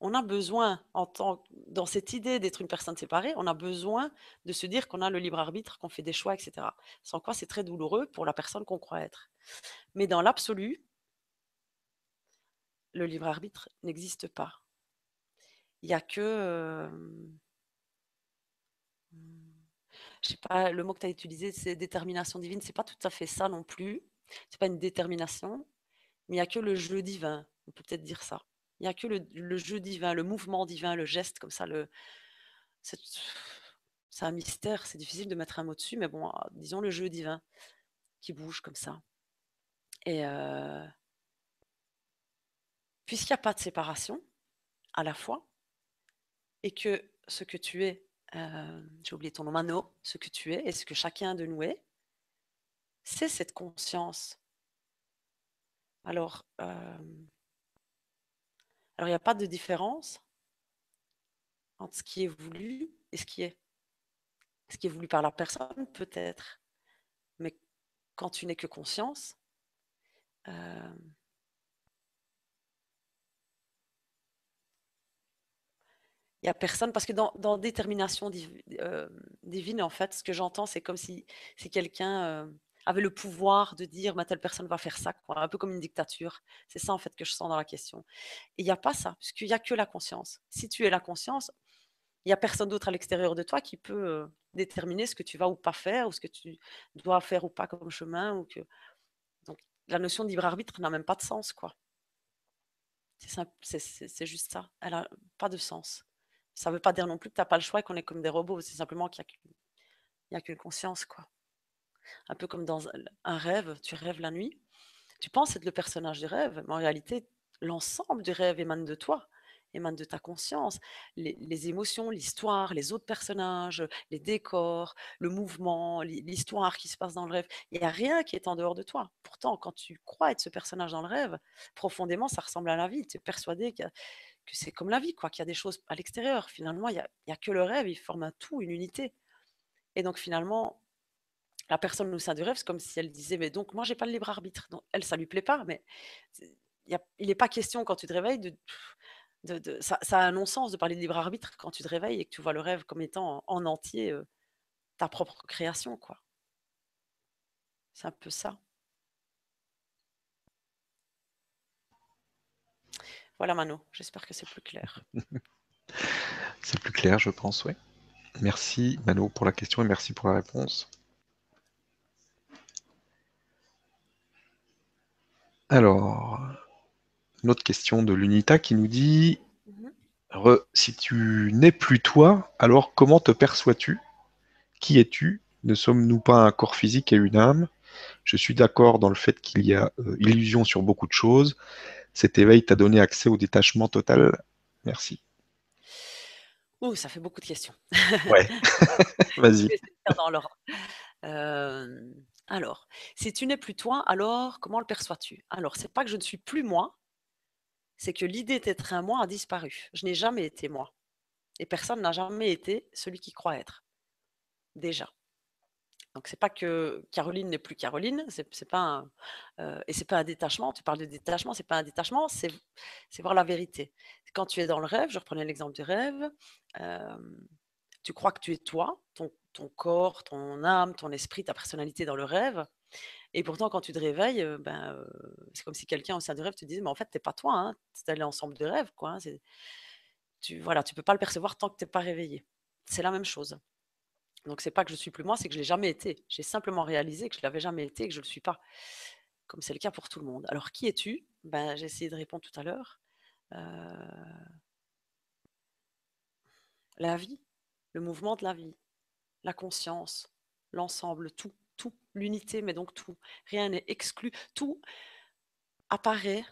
on a besoin, en tant, dans cette idée d'être une personne séparée, on a besoin de se dire qu'on a le libre arbitre, qu'on fait des choix, etc. Sans quoi c'est très douloureux pour la personne qu'on croit être. Mais dans l'absolu, le libre arbitre n'existe pas. Il n'y a que... Euh, je sais pas, le mot que tu as utilisé, c'est détermination divine. C'est pas tout à fait ça non plus. C'est pas une détermination, mais il n'y a que le jeu divin. On peut peut-être dire ça. Il n'y a que le, jeu divin, le mouvement divin, le geste comme ça. Le, c'est, un mystère, c'est difficile de mettre un mot dessus, mais bon, ah, disons le jeu divin qui bouge comme ça. Et euh, puisqu'il n'y a pas de séparation à la fois, et que ce que tu es, euh, j'ai oublié ton nom, Mano, ce que tu es et ce que chacun de nous est, c'est cette conscience. Alors, euh, alors, il n'y a pas de différence entre ce qui est voulu et ce qui est. Ce qui est voulu par la personne, peut-être. Mais quand tu n'es que conscience, euh, a personne, parce que dans, détermination euh, divine, en fait, ce que j'entends, c'est comme si, quelqu'un euh, avait le pouvoir de dire bah, telle personne va faire ça, quoi, un peu comme une dictature. C'est ça en fait que je sens dans la question. Il n'y a pas ça, puisqu'il n'y a que la conscience. Si tu es la conscience, il n'y a personne d'autre à l'extérieur de toi qui peut euh, déterminer ce que tu vas ou pas faire, ou ce que tu dois faire ou pas comme chemin. Ou que... Donc la notion de libre arbitre n'a même pas de sens, quoi. C'est juste ça. Elle n'a pas de sens. Ça ne veut pas dire non plus que tu n'as pas le choix et qu'on est comme des robots. C'est simplement qu'il n'y a qu'une conscience, quoi un peu comme dans un rêve, tu rêves la nuit, tu penses être le personnage du rêve, mais en réalité, l'ensemble du rêve émane de toi, émane de ta conscience. Les, émotions, l'histoire, les autres personnages, les décors, le mouvement, l'histoire qui se passe dans le rêve, il n'y a rien qui est en dehors de toi. Pourtant, quand tu crois être ce personnage dans le rêve, profondément, ça ressemble à la vie. Tu es persuadé que, c'est comme la vie, quoi, qu'il y a des choses à l'extérieur. Finalement, il n'y a, que le rêve, il forme un tout, une unité. Et donc, finalement, la personne au sein du rêve, c'est comme si elle disait, mais donc moi, j'ai pas le libre arbitre. Donc, elle, ça lui plaît pas, mais il n'est pas question quand tu te réveilles de... de, ça, a un non-sens de parler de libre arbitre quand tu te réveilles et que tu vois le rêve comme étant en, entier euh, ta propre création, quoi. C'est un peu ça. Voilà Mano, j'espère que c'est plus clair. c'est plus clair, je pense, oui. Merci Mano pour la question et merci pour la réponse. Alors, une autre question de l'UNITA qui nous dit mhm. Si tu n'es plus toi, alors comment te perçois-tu? Qui es-tu? Ne sommes-nous pas un corps physique et une âme? Je suis d'accord dans le fait qu'il y a euh, illusion sur beaucoup de choses. Cet éveil t'a donné accès au détachement total. Merci. Ouh, ça fait beaucoup de questions. Ouais, vas-y. Euh, alors, si tu n'es plus toi, alors comment le perçois-tu? Alors, c'est pas que je ne suis plus moi, c'est que l'idée d'être un moi a disparu. Je n'ai jamais été moi. Et personne n'a jamais été celui qui croit être. Déjà. Donc c'est pas que Caroline n'est plus Caroline, c'est c'est pas euh, et c'est pas un détachement. Tu parles de détachement, c'est pas un détachement, c'est c'est voir la vérité. Quand tu es dans le rêve, je reprenais l'exemple du rêve, euh, tu crois que tu es toi, ton, corps, ton âme, ton esprit, ta personnalité dans le rêve. Et pourtant, quand tu te réveilles, euh, ben, c'est comme si quelqu'un au sein du rêve te disait, mais en fait, t'es pas toi, hein, c'est allé ensemble de rêve, hein, tu voilà, tu peux pas le percevoir tant que t'es pas réveillé. C'est la même chose. Donc c'est pas que je suis plus moi, c'est que je l'ai jamais été. J'ai simplement réalisé que je l'avais jamais été et que je le suis pas, comme c'est le cas pour tout le monde. Alors qui es-tu? Ben j'ai essayé de répondre tout à l'heure. Euh, la vie, le mouvement de la vie, la conscience, l'ensemble, tout, tout, l'unité, mais donc tout. Rien n'est exclu. Tout apparaît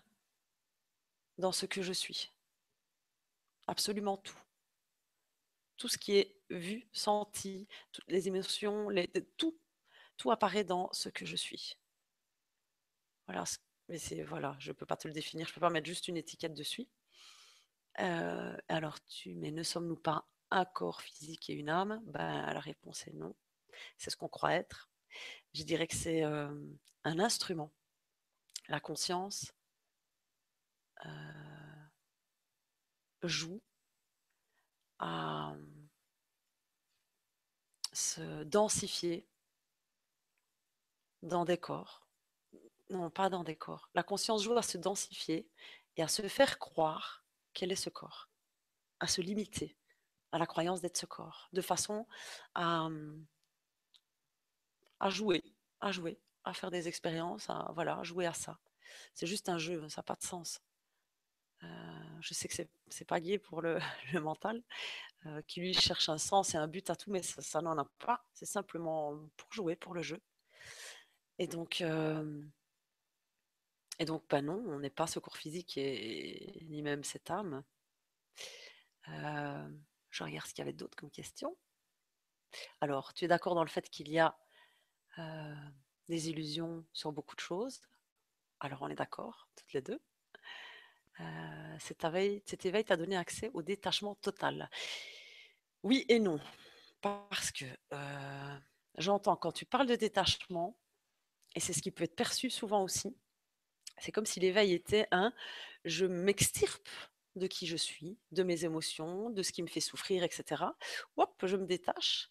dans ce que je suis. Absolument tout. Tout ce qui est vu, senti, toutes les émotions, tout, apparaît dans ce que je suis. Voilà, mais c'est voilà, je peux pas te le définir, je peux pas mettre juste une étiquette dessus. Euh, alors tu, mais ne sommes-nous pas un corps physique et une âme? Ben la réponse est non. C'est ce qu'on croit être. Je dirais que c'est euh, un instrument. La conscience euh, joue à se densifier dans des corps. Non, pas dans des corps. La conscience joue à se densifier et à se faire croire quel est ce corps, à se limiter à la croyance d'être ce corps, de façon à, à jouer, à jouer, à faire des expériences, à voilà, jouer à ça. C'est juste un jeu, ça n'a pas de sens. Euh, je sais que c'est c'est pas gai pour le, le mental, euh, qui lui cherche un sens et un but à tout, mais ça, ça n'en a pas. C'est simplement pour jouer, pour le jeu. Et donc, euh, et donc, bah non, on n'est pas ce corps physique et, ni même cette âme. Euh, je regarde ce qu'il y avait d'autre comme question. Alors, tu es d'accord dans le fait qu'il y a des illusions sur beaucoup de choses? Alors, on est d'accord, toutes les deux. Euh, cet éveil, cet t'a donné accès au détachement total. Oui et non. Parce que euh, j'entends quand tu parles de détachement, et c'est ce qui peut être perçu souvent aussi, c'est comme si l'éveil était un je m'extirpe de qui je suis, de mes émotions, de ce qui me fait souffrir, etc. Hop, je me détache,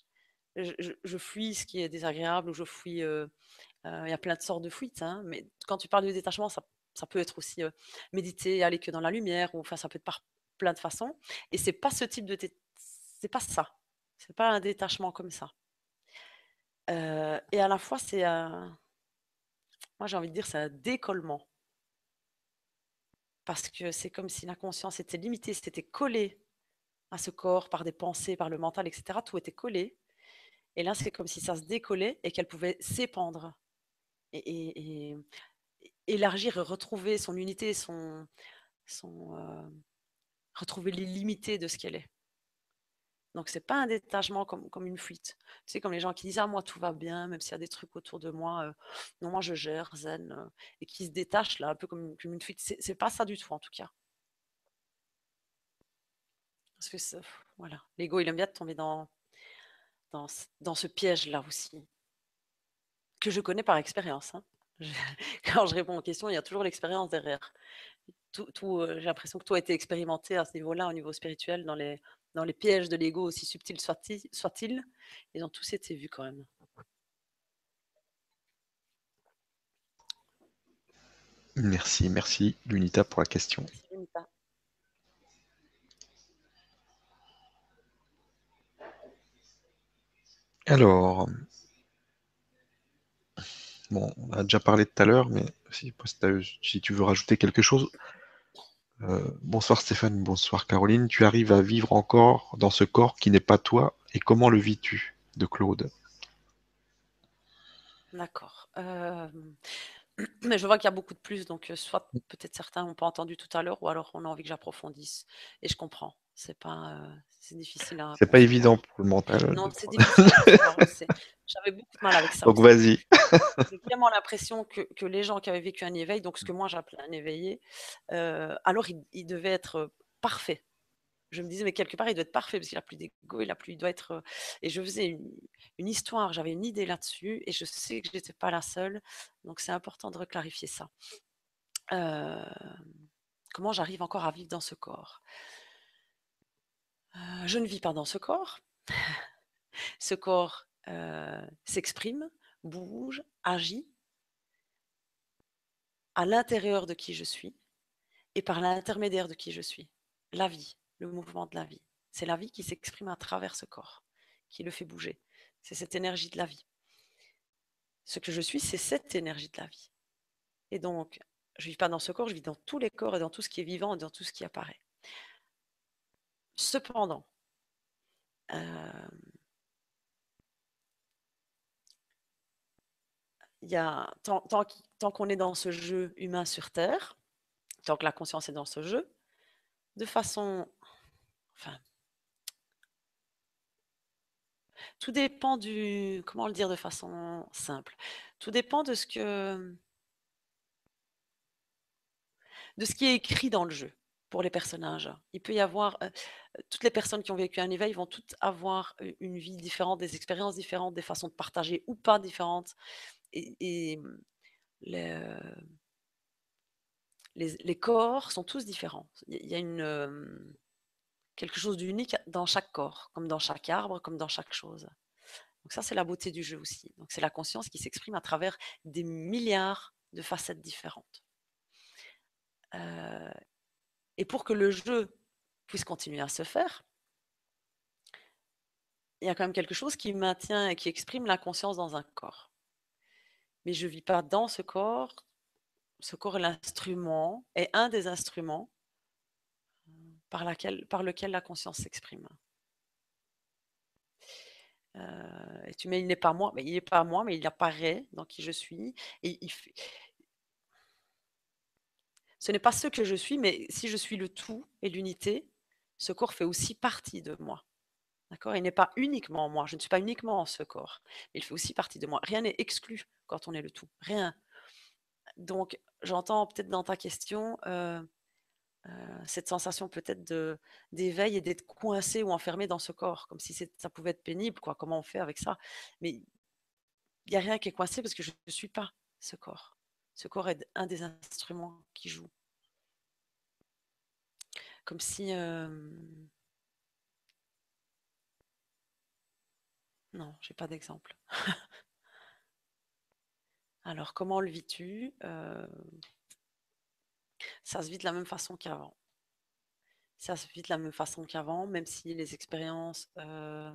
je, fuis ce qui est désagréable ou je fuis. euh, Il y a plein de sortes de fuites, hein, mais quand tu parles de détachement, ça, ça peut être aussi méditer, aller que dans la lumière, ou enfin ça peut être par plein de façons. Et c'est pas ce type de c'est pas ça. C'est pas un détachement comme ça. Et à la fois, c'est un, moi j'ai envie de dire, c'est un décollement. Parce que c'est comme si la conscience était limitée, c'était collé à ce corps par des pensées, par le mental, etc. Tout était collé. Et là, c'est comme si ça se décollait et qu'elle pouvait s'épandre et élargir et retrouver son unité, son, euh, retrouver l'illimité de ce qu'elle est. Donc, c'est pas un détachement comme, comme une fuite. Tu sais, comme les gens qui disent Ah, moi, tout va bien, même s'il y a des trucs autour de moi, euh, non, moi, je gère, zen, euh, et qui se détachent là, un peu comme, comme une fuite. C'est pas ça du tout, en tout cas. Parce que voilà, l'ego, il aime bien tomber dans, dans, dans ce piège-là aussi, que je connais par expérience. hein. Je- Quand je réponds aux questions, il y a toujours l'expérience derrière. Tout, tout, euh, J'ai l'impression que tout a été expérimenté à ce niveau-là, au niveau spirituel, dans les, dans les pièges de l'ego, aussi subtils soient-ils, soient-ils, ils ont tous été vus quand même. Merci, merci Lunita pour la question. Merci, Lunita. Alors, on a déjà parlé tout à l'heure, mais si, si tu veux rajouter quelque chose. Euh, bonsoir Stéphane, bonsoir Caroline. Tu arrives à vivre encore dans ce corps qui n'est pas toi et comment le vis-tu de Claude? D'accord. Euh, Mais je vois qu'il y a beaucoup de plus, donc euh, soit peut-être certains n'ont pas entendu tout à l'heure, ou alors on a envie que j'approfondisse. Et je comprends. C'est pas, c'est difficile à C'est pas évident pour le mental. Non, c'est difficile. J'avais beaucoup de mal avec ça Donc vas-y. J'ai vraiment l'impression que, que les gens qui avaient vécu un éveil, donc ce que moi j'appelais un éveillé, euh, alors il, il devait être parfait. je me disais, mais quelque part, il doit être parfait parce qu'il a plus d'ego, il a plus, il doit être. Euh, et je faisais une, histoire, j'avais une idée là-dessus et je sais que je n'étais pas la seule. Donc, c'est important de reclarifier ça. Euh, comment j'arrive encore à vivre dans ce corps? Euh, Je ne vis pas dans ce corps. ce corps s'exprime, bouge, agit à l'intérieur de qui je suis et par l'intermédiaire de qui je suis. La vie, le mouvement de la vie. C'est la vie qui s'exprime à travers ce corps, qui le fait bouger. C'est cette énergie de la vie. Ce que je suis, c'est cette énergie de la vie. Et donc, je ne vis pas dans ce corps, je vis dans tous les corps et dans tout ce qui est vivant et dans tout ce qui apparaît. Cependant, euh, y a, tant, tant qu'on est dans ce jeu humain sur Terre, tant que la conscience est dans ce jeu, de façon Enfin, tout dépend du comment le dire de façon simple? Tout dépend de ce que de ce qui est écrit dans le jeu les personnages. Il peut y avoir, euh, toutes les personnes qui ont vécu un éveil vont toutes avoir, une vie différente, des expériences différentes, des façons de partager ou pas différentes et les, corps sont tous différents. Il y a une, quelque chose d'unique dans chaque corps, comme dans chaque arbre, comme dans chaque chose. Donc ça, c'est la beauté du jeu aussi. Donc c'est la conscience qui s'exprime à travers des milliards de facettes différentes. Euh, et pour que le jeu puisse continuer à se faire, il y a quand même quelque chose qui maintient et qui exprime la conscience dans un corps. Mais je ne vis pas dans ce corps. Ce corps est l'instrument, est un des instruments par, lequel la conscience s'exprime. Euh, et tu mets, il n'est pas moi, mais il n'est pas moi, mais il apparaît dans qui je suis. Ce n'est pas ce que je suis, mais si je suis le tout et l'unité, ce corps fait aussi partie de moi. D'accord? Il n'est pas uniquement moi, je ne suis pas uniquement ce corps, il fait aussi partie de moi. Rien n'est exclu quand on est le tout, rien. Donc, j'entends peut-être dans ta question, euh, cette sensation peut-être d'éveil et d'être coincé ou enfermé dans ce corps, comme si ça pouvait être pénible, quoi. Comment on fait avec ça? Mais il n'y a rien qui est coincé parce que je ne suis pas ce corps. Ce corps est un des instruments qui joue. Comme si... Non, j'ai pas d'exemple. Alors, comment le vis-tu ça se vit de la même façon qu'avant. Ça se vit de la même façon qu'avant, même si les expériences, euh,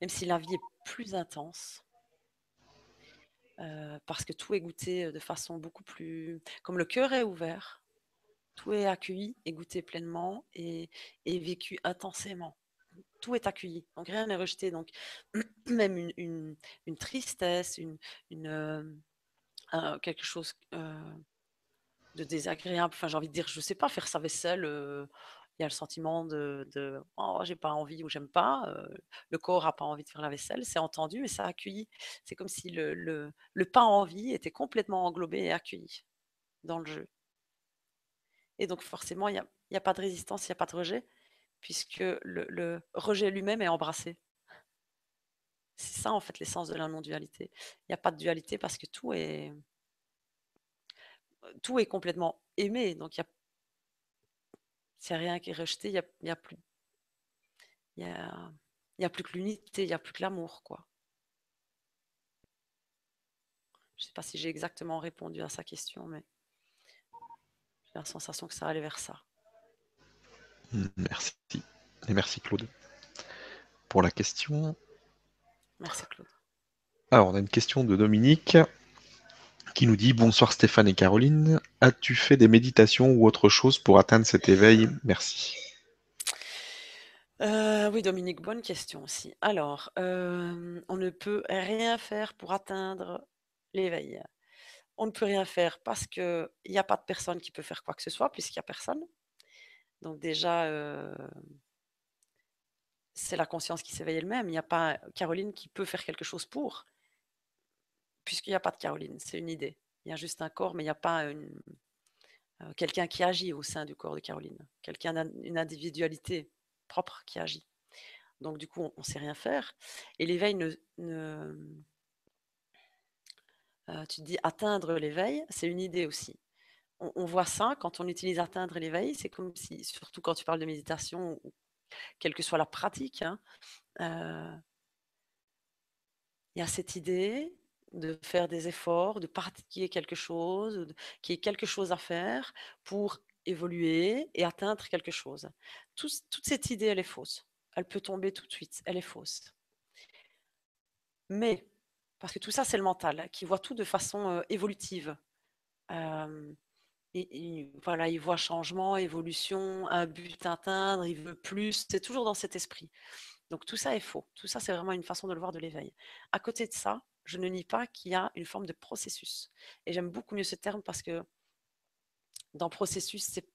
même si la vie est plus intense, euh, parce que tout est goûté de façon beaucoup plus... Comme le cœur est ouvert, tout est accueilli et goûté pleinement et, vécu intensément. Tout est accueilli, donc rien n'est rejeté. Donc même une, tristesse, une, euh, quelque chose de désagréable. Enfin, j'ai envie de dire, je sais pas, faire sa vaisselle, il y a le sentiment de, oh, j'ai pas envie ou j'aime pas. le corps a pas envie de faire la vaisselle, c'est entendu, mais ça accueilli. C'est comme si le, le, le pas envie était complètement englobé et accueilli dans le jeu. Et donc, forcément, il n'y a, a, pas de résistance, il n'y a pas de rejet, puisque le, le rejet lui-même est embrassé. C'est ça, en fait, l'essence de la non-dualité. Il n'y a pas de dualité parce que tout est, tout est complètement aimé. Donc, il y a, s'il rien qui est rejeté, il n'y a, y a, plus. Il y a, y a plus que l'unité, il n'y a plus que l'amour, quoi. Je ne sais pas si j'ai exactement répondu à sa question, mais j'ai la sensation que ça allait vers ça. Merci. Et merci Claude pour la question. Merci Claude. Alors, on a une question de Dominique qui nous dit Bonsoir Stéphane et Caroline. As-tu fait des méditations ou autre chose pour atteindre cet éveil? Merci. Euh, oui, Dominique, bonne question aussi. Alors, euh, on ne peut rien faire pour atteindre l'éveil. On ne peut rien faire parce qu'il n'y a pas de personne qui peut faire quoi que ce soit, puisqu'il n'y a personne. Donc déjà, euh, c'est la conscience qui s'éveille elle-même. Il n'y a pas Caroline qui peut faire quelque chose pour puisqu'il n'y a pas de Caroline, c'est une idée. Il y a juste un corps, mais il n'y a pas euh, quelqu'un qui agit au sein du corps de Caroline, quelqu'un d'une individualité propre qui agit. Donc du coup, on ne sait rien faire. Et l'éveil ne, euh, tu te dis atteindre l'éveil, c'est une idée aussi. On, voit ça quand on utilise atteindre l'éveil, c'est comme si, surtout quand tu parles de méditation, quelle que soit la pratique, hein, euh, il y a cette idée de faire des efforts, de pratiquer quelque chose, qui est quelque chose à faire pour évoluer et atteindre quelque chose. toute cette idée, elle est fausse. Elle peut tomber tout de suite, elle est fausse. Mais, parce que tout ça, c'est le mental hein, qui voit tout de façon euh, évolutive. Voilà, il voit changement, évolution, un but à atteindre, il veut plus. C'est toujours dans cet esprit. Donc tout ça est faux. Tout ça, c'est vraiment une façon de le voir de l'éveil. À côté de ça, je ne nie pas qu'il y a une forme de processus. Et j'aime beaucoup mieux ce terme parce que dans processus, c'est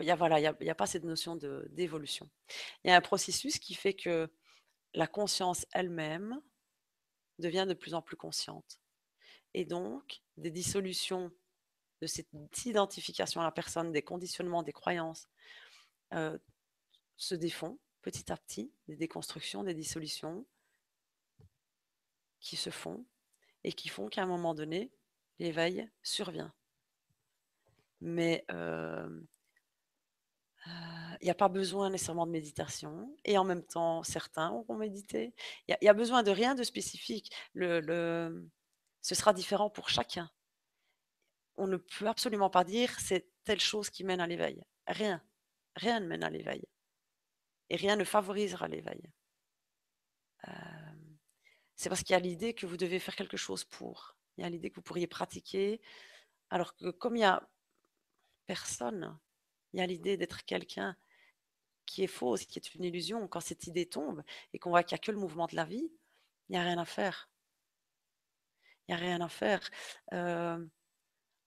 il n'y a, voilà, a, pas cette notion d'évolution. Il y a un processus qui fait que la conscience elle-même devient de plus en plus consciente. Et donc, des dissolutions de cette identification à la personne, des conditionnements, des croyances, euh, se défont petit à petit, des déconstructions, des dissolutions qui se font et qui font qu'à un moment donné, l'éveil survient. Mais euh, euh, il n'y a pas besoin nécessairement de méditation. Et en même temps, certains auront médité. Il y, a besoin de rien de spécifique. Ce sera différent pour chacun. On ne peut absolument pas dire c'est telle chose qui mène à l'éveil. Rien. Rien ne mène à l'éveil et rien ne favorisera l'éveil. Euh, c'est parce qu'il y a l'idée que vous devez faire quelque chose pour. Il y a l'idée que vous pourriez pratiquer, alors que comme il n'y a personne, il y a l'idée d'être quelqu'un qui est fausse, qui est une illusion. Quand cette idée tombe et qu'on voit qu'il n'y a que le mouvement de la vie, il n'y a rien à faire. Il n'y a rien à faire. Euh,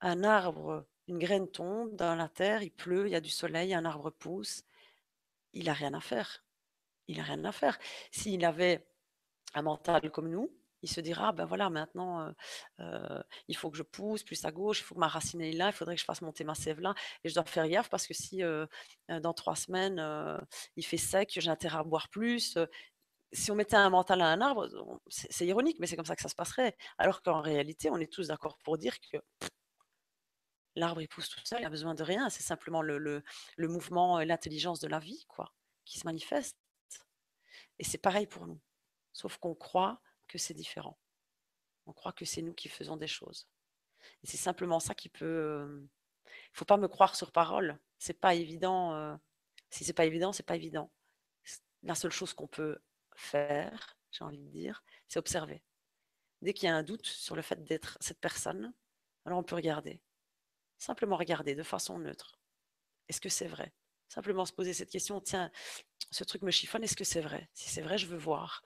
un arbre, une graine tombe dans la terre, il pleut, il y a du soleil, un arbre pousse il n'a rien à faire. Il n'a rien à faire. S'il avait mental comme nous, il se dira, ben voilà, maintenant, euh, euh, il faut que je pousse plus à gauche, il faut que ma racine est là, il faudrait que je fasse monter ma sève là, et je dois faire gaffe parce que si euh, dans trois semaines, il fait sec, j'ai intérêt à boire plus. si on mettait un mental à un arbre, c'est ironique, mais c'est comme ça que ça se passerait. Alors qu'en réalité, on est tous d'accord pour dire que l'arbre il pousse tout seul, il a besoin de rien. C'est simplement le, mouvement et l'intelligence de la vie, quoi, qui se manifeste. Et c'est pareil pour nous. Sauf qu'on croit que c'est différent. On croit que c'est nous qui faisons des choses. Et c'est simplement ça qui peut. Il ne faut pas me croire sur parole. C'est pas évident. Euh, si c'est pas évident, c'est pas évident. La seule chose qu'on peut faire, j'ai envie de dire, c'est observer. Dès qu'il y a un doute sur le fait d'être cette personne, alors on peut regarder. Simplement regarder de façon neutre. Est-ce que c'est vrai? Simplement se poser cette question, tiens, ce truc me chiffonne, est-ce que c'est vrai? Si c'est vrai, je veux voir.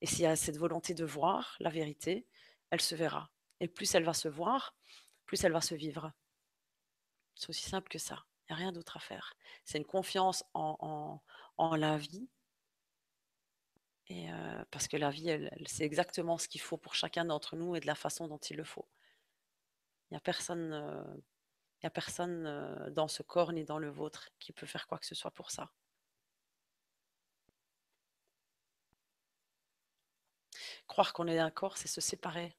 Et s'il y a cette volonté de voir la vérité, elle se verra. Et plus elle va se voir, plus elle va se vivre. C'est aussi simple que ça. Il n'y a rien d'autre à faire. C'est une confiance en, la vie. Euh, parce que la vie, elle, c'est exactement ce qu'il faut pour chacun d'entre nous et de la façon dont il le faut. Il n'y a personne euh, personne dans ce corps ni dans le vôtre qui peut faire quoi que ce soit pour ça. Croire qu'on est un corps, c'est se séparer.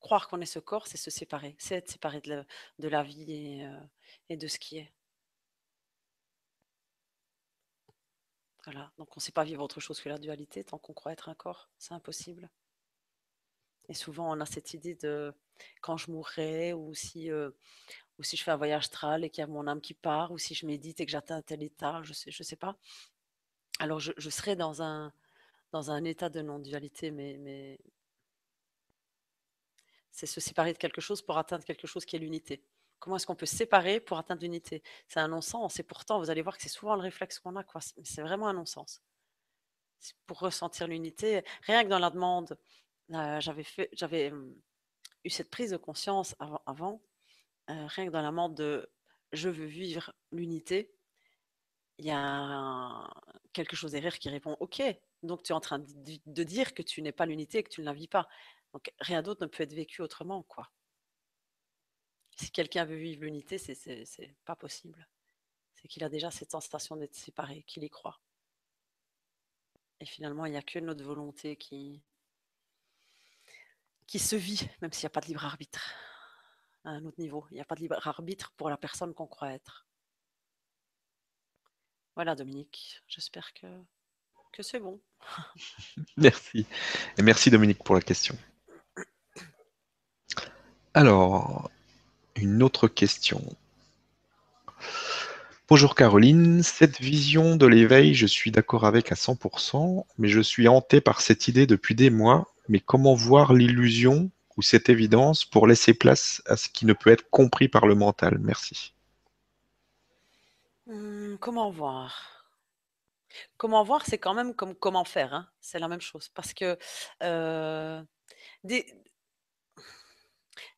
Croire qu'on est ce corps, c'est se séparer. C'est être séparé de la, vie et, de ce qui est. Voilà. Donc on ne sait pas vivre autre chose que la dualité tant qu'on croit être un corps. C'est impossible. Et souvent, on a cette idée de quand je mourrai, ou si, euh, ou si je fais un voyage astral et qu'il y a mon âme qui part, ou si je médite et que j'atteins tel état, je ne sais, je sais pas. Alors, je, serai dans un, dans un état de non-dualité, mais, c'est se séparer de quelque chose pour atteindre quelque chose qui est l'unité. Comment est-ce qu'on peut se séparer pour atteindre l'unité? C'est un non-sens. Et pourtant, vous allez voir que c'est souvent le réflexe qu'on a. C'est vraiment un non-sens. Pour ressentir l'unité, rien que dans la demande j'avais fait, j'avais mmh, eu cette prise de conscience avant, rien que dans la mode de je veux vivre l'unité, il y a quelque chose derrière qui répond ok. Donc tu es en train de, dire que tu n'es pas l'unité et que tu ne la vis pas. Donc rien d'autre ne peut être vécu autrement, quoi. Si quelqu'un veut vivre l'unité, c'est pas possible. C'est qu'il a déjà cette sensation d'être séparé, qu'il y croit. Et finalement, il n'y a que notre volonté qui, qui se vit, même s'il n'y a pas de libre arbitre à un autre niveau. Il n'y a pas de libre arbitre pour la personne qu'on croit être. Voilà, Dominique. J'espère que, que c'est bon. merci. Et merci, Dominique, pour la question. Alors, une autre question. Bonjour Caroline, cette vision de l'éveil, je suis d'accord avec à 100%, mais je suis hanté par cette idée depuis des mois. Mais comment voir l'illusion ou cette évidence pour laisser place à ce qui ne peut être compris par le mental? Merci. Hum, comment voir? Comment voir, c'est quand même comme comment faire. Hein. c'est la même chose. Parce que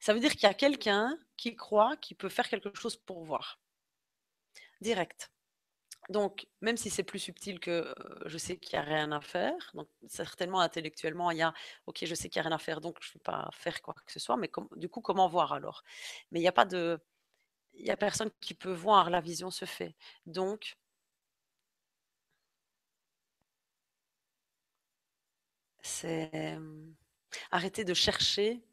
ça veut dire qu'il y a quelqu'un qui croit qu'il peut faire quelque chose pour voir. Direct. Donc, même si c'est plus subtil que je sais qu'il n'y a rien à faire, donc certainement intellectuellement, il y a OK, je sais qu'il n'y a rien à faire, donc je ne vais pas faire quoi que ce soit, mais du coup, comment voir alors? Mais il n'y a pas de. Il n'y a personne qui peut voir, la vision se fait. Donc, c'est arrêter de chercher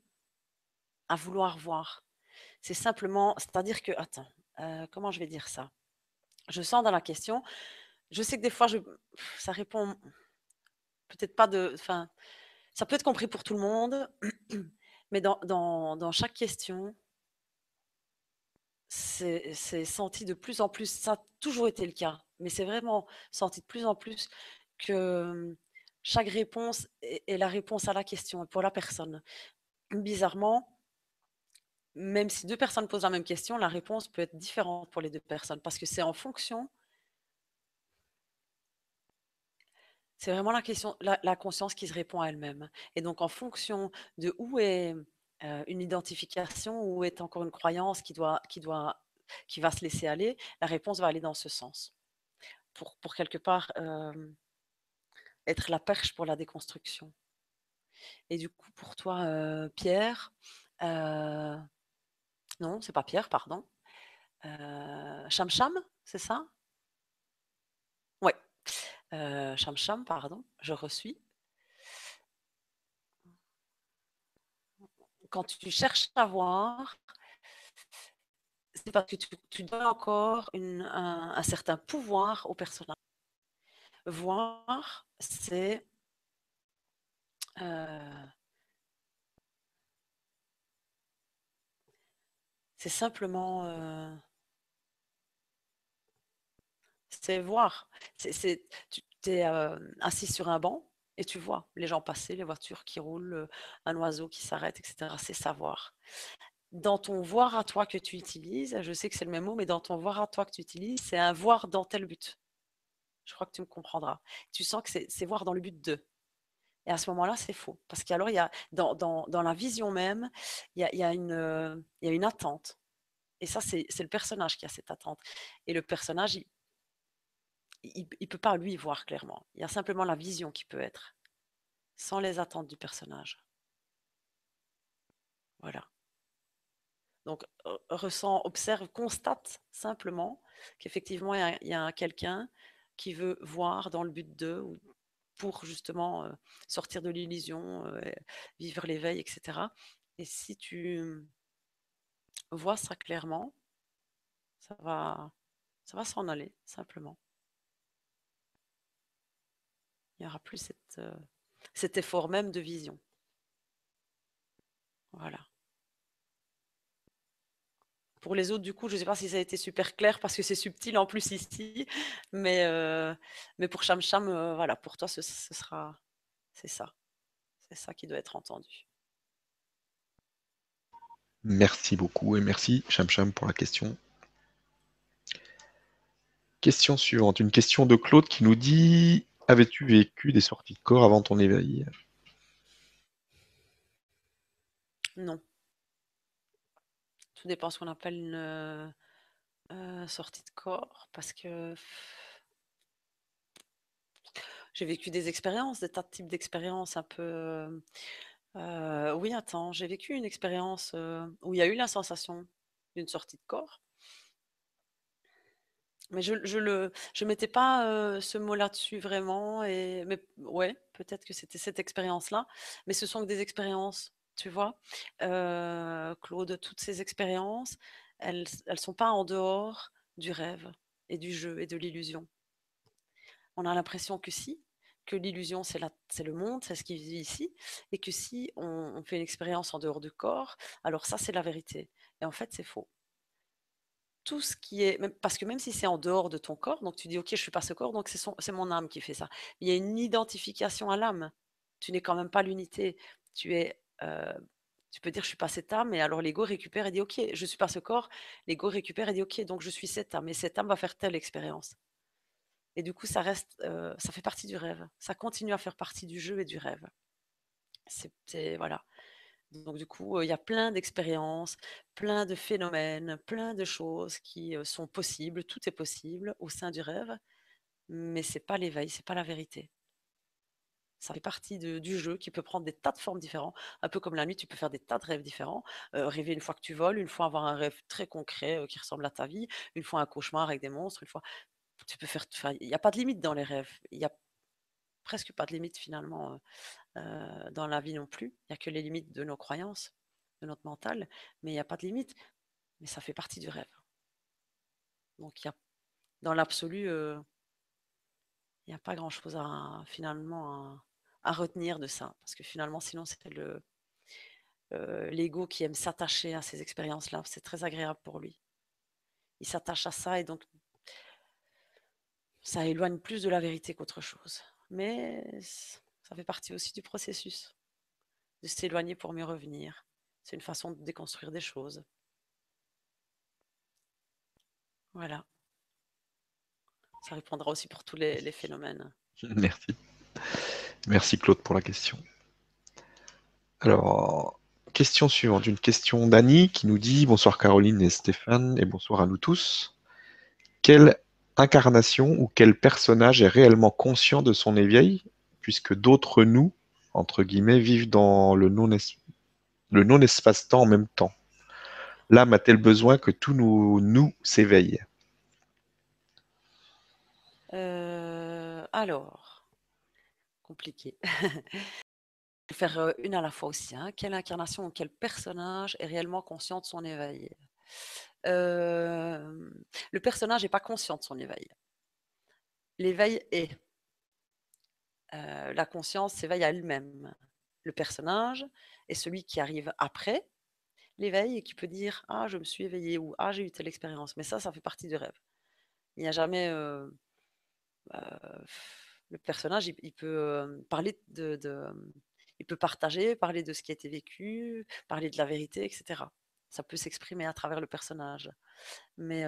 à vouloir voir. C'est simplement, c'est-à-dire que, attends, comment je vais dire ça? Je sens dans la question. Je sais que des fois, je, ça répond peut-être pas de. Enfin, ça peut être compris pour tout le monde, mais dans, dans, chaque question, c'est senti de plus en plus. Ça a toujours été le cas, mais c'est vraiment senti de plus en plus que chaque réponse est, la réponse à la question pour la personne. Bizarrement, même si deux personnes posent la même question, la réponse peut être différente pour les deux personnes parce que c'est en fonction. C'est vraiment la question, la, conscience qui se répond à elle-même. Et donc, en fonction de où est euh, une identification, où est encore une croyance qui doit, qui doit, qui va se laisser aller, la réponse va aller dans ce sens. Pour, pour quelque part euh, être la perche pour la déconstruction. Et du coup, pour toi, euh, Pierre, non, c'est pas Pierre, pardon. Euh, Cham Cham, c'est ça? Oui. Euh, Cham Cham, pardon, je reçus. Quand tu cherches à voir, c'est parce que tu, donnes encore un, certain pouvoir au personnage. Voir, c'est euh, C'est simplement euh, c'est voir. C'est, tu es euh, assis sur un banc et tu vois les gens passer, les voitures qui roulent, un oiseau qui s'arrête, etc. C'est savoir. Dans ton voir à toi que tu utilises, je sais que c'est le même mot, mais dans ton voir à toi que tu utilises, c'est un voir dans tel but. Je crois que tu me comprendras. Tu sens que c'est voir dans le but de. Et à ce moment-là, c'est faux. Parce qu'alors, y a, dans, la vision même, il y a, il y a, une, il y a une attente. Et ça, c'est le personnage qui a cette attente. Et le personnage, il ne peut pas, lui, voir clairement. Il y a simplement la vision qui peut être, sans les attentes du personnage. Voilà. Donc, ressent, observe, constate simplement qu'effectivement, il y a, a quelqu'un qui veut voir dans le but de, pour justement euh, sortir de l'illusion, euh, vivre l'éveil, etc. Et si tu vois ça clairement, ça va, ça va s'en aller simplement. Il n'y aura plus euh, cet effort même de vision. Voilà. Pour les autres, du coup, je ne sais pas si ça a été super clair parce que c'est subtil en plus ici, mais, euh, mais pour Cham Cham, euh, voilà, pour toi, ce, ce sera, c'est ça, c'est ça qui doit être entendu. Merci beaucoup et merci Cham Cham pour la question. Question suivante, une question de Claude qui nous dit Avais-tu vécu des sorties de corps avant ton éveil? Non. Tout dépend ce qu'on appelle une euh, sortie de corps, parce que j'ai vécu des expériences, des tas de types d'expériences un peu. Euh, oui, attends, j'ai vécu une expérience où il y a eu la sensation d'une sortie de corps. Mais je je le je mettais pas, ce mot là-dessus vraiment et mais ouais, peut-être que c'était cette expérience-là, mais ce sont des expériences, tu vois? Claude, toutes ces expériences, elles elles sont pas en dehors du rêve et du jeu et de l'illusion. On a l'impression que si, que l'illusion c'est c'est le monde, c'est ce qui vit ici et que si on fait une expérience en dehors du corps, alors ça c'est la vérité et en fait c'est faux tout ce qui est parce que même si c'est en dehors de ton corps, donc tu dis: «OK, je suis pas ce corps, donc c'est son c'est mon âme qui fait ça». Il y a une identification à l'âme. Tu n'es quand même pas l'unité. Tu es, heu, tu peux dire: «Je suis pas cette âme» et alors l'ego récupère et dit: «OK, je suis pas ce corps». L'ego récupère et dit: «OK, donc je suis cette âme et cette âme va faire telle expérience» et du coup ça reste, heu, ça fait partie du rêve. Ça continue à faire partie du jeu et du rêve. C'est voilà. Donc du coup, il y a plein d'expériences, plein de phénomènes, plein de choses qui, sont possibles. Tout est possible au sein du rêve, mais c'est pas l'éveil, c'est pas la vérité. Ça fait partie du jeu qui peut prendre des tas de formes différentes. Un peu comme la nuit, tu peux faire des tas de rêves différents. Heu, rêver une fois que tu voles, une fois avoir un rêve très concret, heu, qui ressemble à ta vie, une fois un cauchemar avec des monstres, une fois tu peux faire il y a pas de limite dans les rêves. Il y a presque pas de limite finalement, heu, dans la vie non plus. Il y a que les limites de nos croyances, de notre mental, mais il y a pas de limite. Mais ça fait partie du rêve. Donc il y a dans l'absolu, il y a pas grand chose à finalement à à retenir de ça. Parce que finalement sinon c'est le, heu, l'ego qui aime s'attacher à ces expériences-là, c'est très agréable pour lui. Il s'attache à ça et donc ça éloigne plus de la vérité qu'autre chose. Mais ça fait partie aussi du processus, de s'éloigner pour mieux revenir. C'est une façon de déconstruire des choses. Voilà. Ça répondra aussi pour tous les, les phénomènes. Merci. Merci Claude pour la question. Alors, question suivante, une question d'Annie qui nous dit bonsoir Caroline et Stéphane et bonsoir à nous tous. Quelle incarnation ou quel personnage est réellement conscient de son éveil puisque d'autres nous, entre guillemets, vivent dans le non-espace-temps en même temps? L'âme a-t-elle besoin que tous nous, nous s'éveillent? Euh, Alors, compliqué. Faire une à la fois aussi. Hein. Quelle incarnation ou quel personnage est réellement conscient de son éveil? Le personnage n'est pas conscient de son éveil. L'éveil est la conscience s'éveille à elle-même. Le personnage est celui qui arrive après l'éveil et qui peut dire Ah, je me suis éveillé ou Ah, j'ai eu telle expérience. Mais ça, ça fait partie du rêve. Il n'y a jamais. Le personnage, il, peut parler de, Il peut partager, parler de ce qui a été vécu, parler de la vérité, etc. Ça peut s'exprimer à travers le personnage. Mais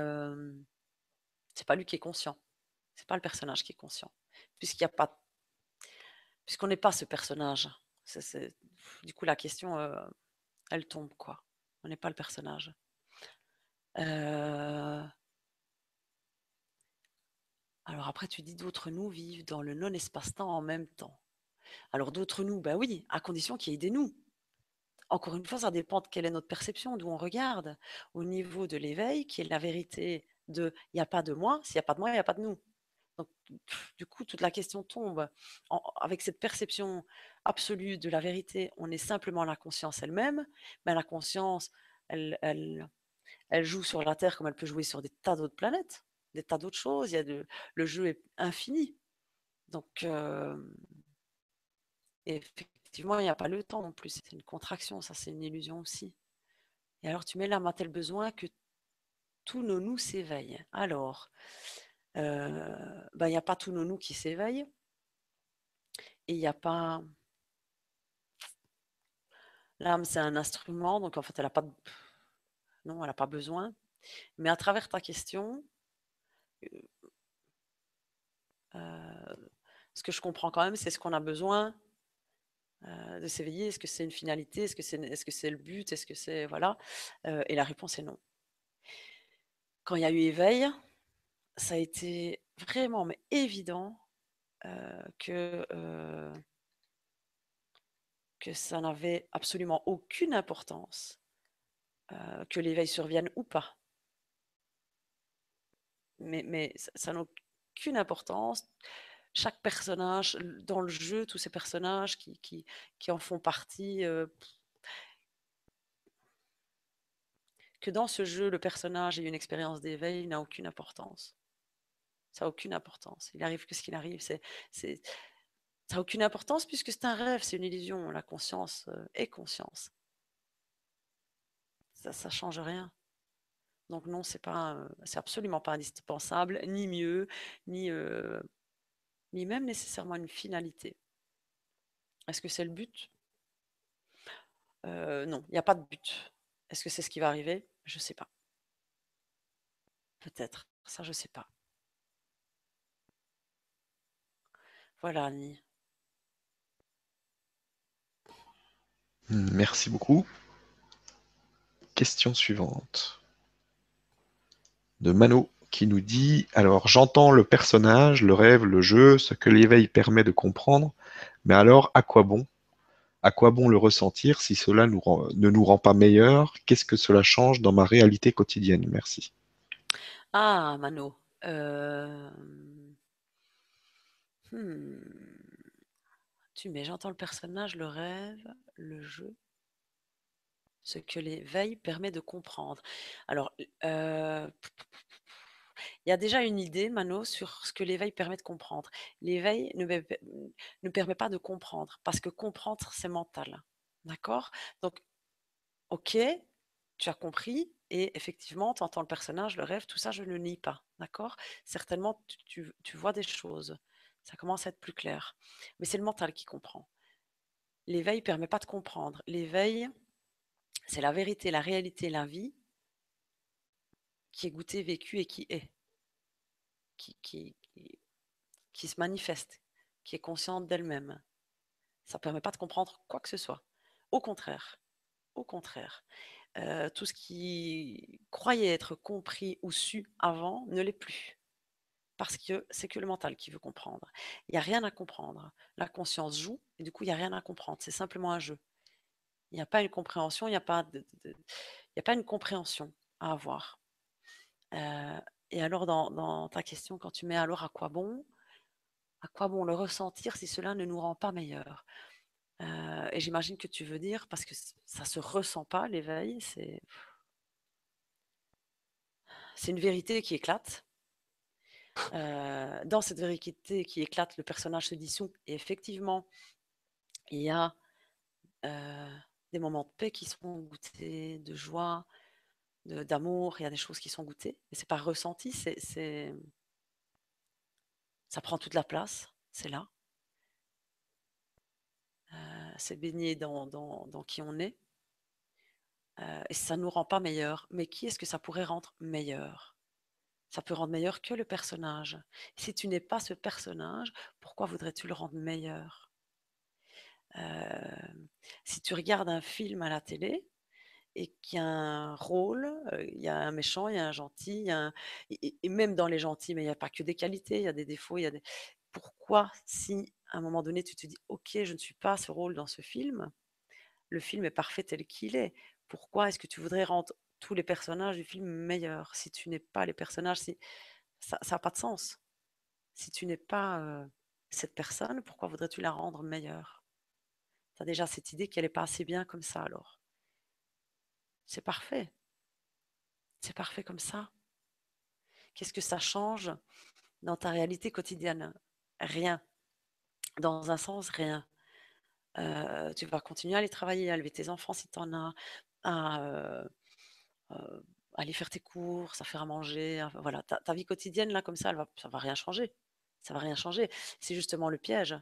c'est pas lui qui est conscient. C'est pas le personnage qui est conscient. Puisqu'il n'y a pas puisqu'on n'est pas ce personnage. Du coup, la question, euh, elle tombe, quoi. On n'est pas le personnage. Euh, alors après, tu dis d'autres nous vivent dans le non-espace-temps en même temps. Alors d'autres nous, ben oui, à condition qu'il y ait des nous. Encore une fois, ça dépend de quelle est notre perception, d'où on regarde. Au niveau de l'éveil, qui est la vérité de il n'y a pas de moi, s'il n'y a pas de moi, il n'y a pas de nous. Donc, du coup, toute la question tombe. avec cette perception absolue de la vérité, on est simplement la conscience elle-même, mais la conscience, elle, elle, joue sur la Terre comme elle peut jouer sur des tas d'autres planètes, des tas d'autres choses. Y a de, le jeu est infini. Donc, euh, effectivement, il n'y a pas le temps non plus. C'est une contraction, ça, c'est une illusion aussi. Et alors, tu mets là, a-t-elle besoin que tous nos nous s'éveillent Alors, euh, bah, il n'y a pas tous nos nous qui s'éveillent. Et il n'y a pas. L'âme, c'est un instrument, donc en fait, elle n'a pas. Non, elle n'a pas besoin. Mais à travers ta question, euh, ce que je comprends quand même, c'est ce qu'on a besoin euh, de s'éveiller. Est-ce que c'est une finalité? Est-ce que c'est est -ce c'est le but? Est-ce que c'est. Voilà. et la réponse est non. Quand il y a eu éveil, ça a été vraiment mais évident que, que ça n'avait absolument aucune importance euh, que l'éveil survienne ou pas. Mais, ça n'a aucune importance. Chaque personnage dans le jeu, tous ces personnages qui, en font partie, euh, que dans ce jeu, le personnage ait une expérience d'éveil n'a aucune importance. Ça n'a aucune importance. Il arrive que ce qu'il arrive. Ça n'a aucune importance puisque c'est un rêve, c'est une illusion. La conscience euh, est conscience. Ça ne change rien. Donc non, c'est pas, c'est absolument pas indispensable, ni mieux, ni, euh, ni même nécessairement une finalité. Est-ce que c'est le but? Euh, Non, il n'y a pas de but. Est-ce que c'est ce qui va arriver? Je ne sais pas. Peut-être. Ça, je ne sais pas. Voilà, Annie. Merci beaucoup. Question suivante. De Mano qui nous dit Alors j'entends le personnage, le rêve, le jeu, ce que l'éveil permet de comprendre, mais alors à quoi bon? À quoi bon le ressentir si cela ne nous rend pas meilleurs? Qu'est-ce que cela change dans ma réalité quotidienne? Merci. Ah, Mano. Euh, hmm. Tu mets, j'entends le personnage, le rêve, le jeu, ce que l'éveil permet de comprendre. Alors, il y a déjà une idée, Mano, sur ce que l'éveil permet de comprendre. L'éveil ne, permet pas de comprendre, parce que comprendre, c'est mental. D'accord? Donc, ok, tu as compris, et effectivement, tu entends le personnage, le rêve, tout ça, je ne nie pas. D'accord? Certainement, tu, tu vois des choses. Ça commence à être plus clair. Mais c'est le mental qui comprend. L'éveil ne permet pas de comprendre. L'éveil, c'est la vérité, la réalité, la vie qui est goûtée, vécue et qui est. Qui, se manifeste, qui est consciente d'elle-même. Ça ne permet pas de comprendre quoi que ce soit. Au contraire, au contraire, euh, tout ce qui croyait être compris ou su avant ne l'est plus. Parce que c'est que le mental qui veut comprendre. Il n'y a rien à comprendre. La conscience joue et du coup, il n'y a rien à comprendre. C'est simplement un jeu. Il n'y a pas une compréhension, il n'y a, une compréhension à avoir. Euh, et alors, dans, ta question, quand tu mets alors à quoi bon À quoi bon le ressentir si cela ne nous rend pas meilleur euh, Et j'imagine que tu veux dire, parce que ça ne se ressent pas, l'éveil, c'est... C'est une vérité qui éclate. Euh, dans cette vérité qui éclate, le personnage se dissout. Et effectivement, il y a des moments de paix qui sont goûtés, de joie, d'amour, il y a des choses qui sont goûtées, mais c'est pas ressenti, c'est, ça prend toute la place, c'est là. Euh, c'est baigné dans, dans, qui on est. Euh, et ça ne nous rend pas meilleur. Mais qui est-ce que ça pourrait rendre meilleur? Ça peut rendre meilleur que le personnage. Si tu n'es pas ce personnage, pourquoi voudrais-tu le rendre meilleur? Si tu regardes un film à la télé, et qu'il y a un rôle, il y a un méchant, il y a un gentil, et, même dans les gentils, mais il n'y a pas que des qualités, il y a des défauts, y a. Pourquoi, si à un moment donné, tu te dis, OK, je ne suis pas ce rôle dans ce film, le film est parfait tel qu'il est, pourquoi est-ce que tu voudrais rendre tous les personnages du film meilleurs si tu n'es pas les personnages. Ça n'a pas de sens. Si tu n'es pas cette personne, pourquoi voudrais-tu la rendre meilleure? Tu as déjà cette idée qu'elle n'est pas assez bien comme ça alors. C'est parfait. C'est parfait comme ça. Qu'est-ce que ça change dans ta réalité quotidienne? Rien. Dans un sens, rien. Euh, tu vas continuer à aller travailler, à élever tes enfants si tu en as, à euh, euh, aller faire tes courses, à faire à manger. voilà, ta, vie quotidienne, là, comme ça, elle va, ça va rien changer. Ça va rien changer. C'est justement le piège.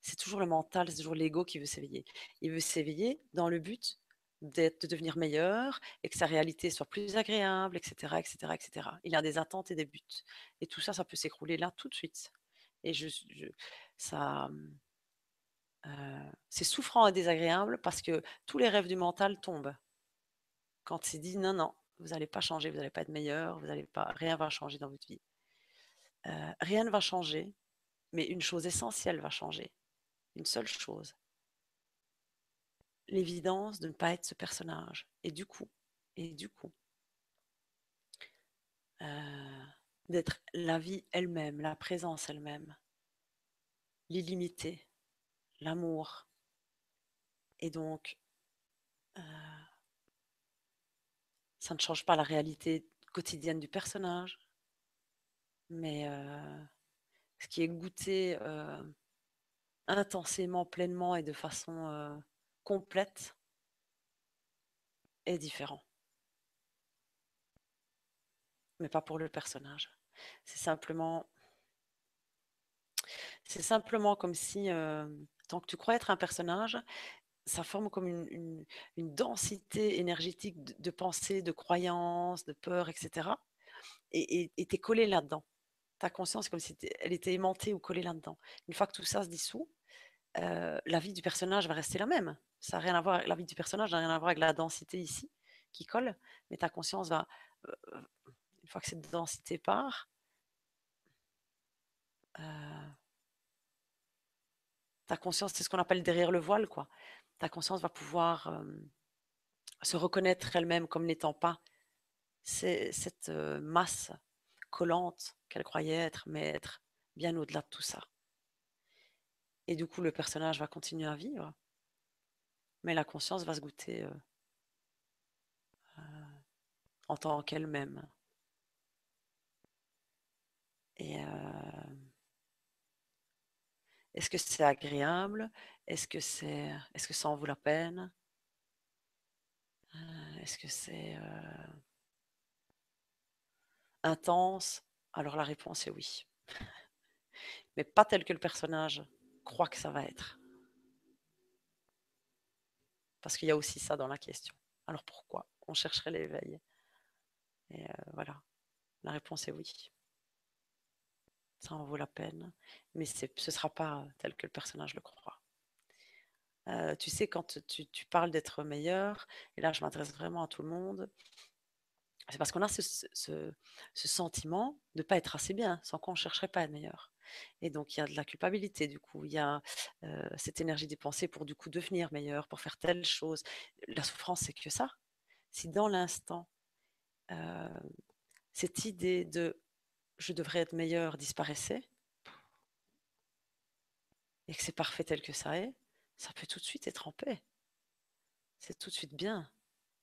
C'est toujours le mental, c'est toujours l'ego qui veut s'éveiller. Il veut s'éveiller dans le but de devenir meilleur et que sa réalité soit plus agréable, etc., etc., etc. Il a des attentes et des buts. Et tout ça, ça peut s'écrouler là tout de suite. Et je, ça, euh, c'est souffrant et désagréable parce que tous les rêves du mental tombent. Quand c'est dit non, non, vous n'allez pas changer, vous n'allez pas être meilleur, vous n'allez pas, rien va changer dans votre vie. Euh, rien ne va changer, mais une chose essentielle va changer. Une seule chose, l'évidence de ne pas être ce personnage. Et du coup, Et du coup, euh, d'être la vie elle-même, la présence elle-même, l'illimité, l'amour. Et donc, euh, ça ne change pas la réalité quotidienne du personnage, mais euh, ce qui est goûté intensément, pleinement et de façon complète est différent. Mais pas pour le personnage. C'est simplement. C'est simplement comme si, tant que tu crois être un personnage, ça forme comme une, densité énergétique de, pensée, de croyances, de peur, etc. Et tu es collé là-dedans. Ta conscience, comme si elle était aimantée ou collée là-dedans. Une fois que tout ça se dissout, la vie du personnage va rester la même. Ça rien à voir, la vie du personnage n'a rien à voir avec la densité ici qui colle, mais ta conscience va, une fois que cette densité part, ta conscience, c'est ce qu'on appelle derrière le voile, quoi. Ta conscience va pouvoir se reconnaître elle-même comme n'étant pas cette masse collante qu'elle croyait être, mais être bien au-delà de tout ça. Et du coup, le personnage va continuer à vivre, mais la conscience va se goûter euh, euh, en tant qu'elle-même. Euh, est-ce que c'est agréable? Est-ce que c'est, est-ce que ça en vaut la peine? Est-ce que c'est intense? Alors la réponse est oui, mais pas tel que le personnage crois que ça va être Parce qu'il y a aussi ça dans la question. Alors pourquoi On chercherait l'éveil? Et euh, voilà, la réponse est oui. Ça en vaut la peine, mais ce ne sera pas tel que le personnage le croit. Euh, tu sais, quand tu, parles d'être meilleur, et là je m'adresse vraiment à tout le monde, c'est parce qu'on a ce, sentiment de ne pas être assez bien, sans qu'on ne chercherait pas à être meilleur. Et donc, il y a de la culpabilité, du coup, il y a cette énergie dépensée pour, du coup, devenir meilleur, pour faire telle chose. La souffrance, c'est que ça. Si dans l'instant, cette idée de je devrais être meilleur disparaissait, et que c'est parfait tel que ça est, ça peut tout de suite être en paix. C'est tout de suite bien.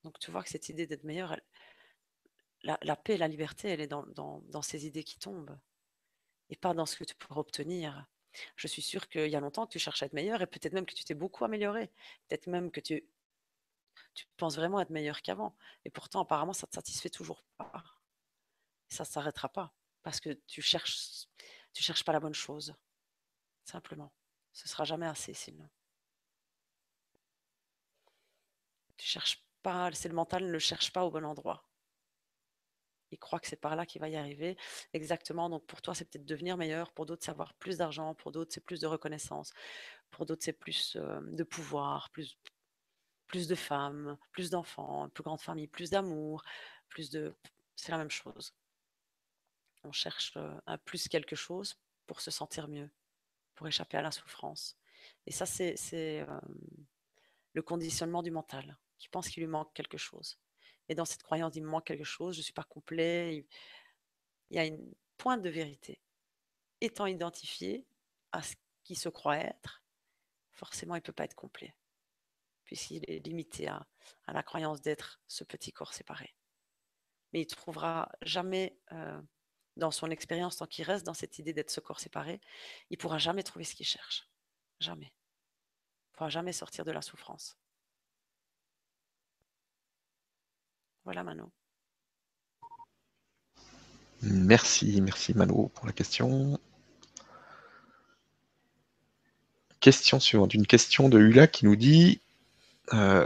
Donc, tu vois que cette idée d'être meilleur, la, paix, la liberté, elle est dans ces idées qui tombent et pas dans ce que tu pourrais obtenir. Je suis sûre qu'il y a longtemps que tu cherches à être meilleur et peut-être même que tu t'es beaucoup amélioré. Peut-être même que tu, tu penses vraiment être meilleur qu'avant. Et pourtant, apparemment, ça ne te satisfait toujours pas. ça ne s'arrêtera pas parce que tu cherches, tu cherches pas la bonne chose. Simplement. Ce sera jamais assez sinon. Tu cherches pas, c'est le mental ne le cherche pas au bon endroit il croit que c'est par là qu'il va y arriver. Exactement. Donc pour toi, c'est peut-être devenir meilleur. Pour d'autres, c'est avoir plus d'argent. Pour d'autres, c'est plus de reconnaissance. Pour d'autres, c'est plus de pouvoir, plus, plus de femmes, plus d'enfants, plus grande famille, plus d'amour, plus de. C'est la même chose. On cherche un plus quelque chose pour se sentir mieux, pour échapper à la souffrance. Et ça, c'est le conditionnement du mental, qui pense qu'il lui manque quelque chose. Et dans cette croyance, il me manque quelque chose, je ne suis pas complet. Il y a une pointe de vérité. Étant identifié à ce qu'il se croit être, forcément, il ne peut pas être complet, puisqu'il est limité à, la croyance d'être ce petit corps séparé. Mais il ne trouvera jamais, euh, dans son expérience, tant qu'il reste dans cette idée d'être ce corps séparé, il ne pourra jamais trouver ce qu'il cherche. Jamais. Il ne pourra jamais sortir de la souffrance. Voilà Mano. Merci, merci Mano pour la question. Question suivante, une question de Hula qui nous dit euh,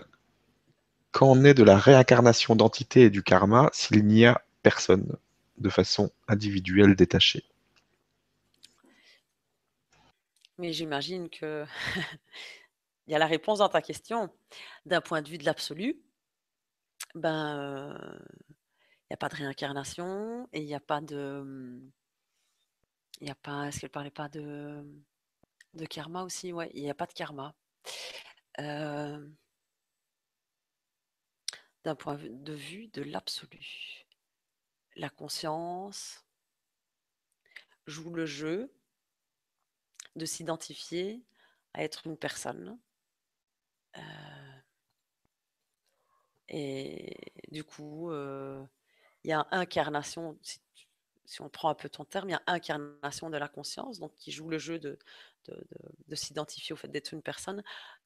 qu'en est de la réincarnation d'entité et du karma s'il n'y a personne de façon individuelle détachée? Mais j'imagine que il y a la réponse dans ta question. D'un point de vue de l'absolu, ben, il n'y a pas de réincarnation et il n'y a pas de. Il n'y a pas. Est-ce qu'elle parlait pas de, de karma aussi? Ouais, il n'y a pas de karma. d'un point de vue de l'absolu. La conscience joue le jeu de s'identifier à être une personne. Euh, et du coup, euh, il y a incarnation, si, on prend un peu ton terme, il y a incarnation de la conscience, donc qui joue le jeu de, de, s'identifier au fait d'être une personne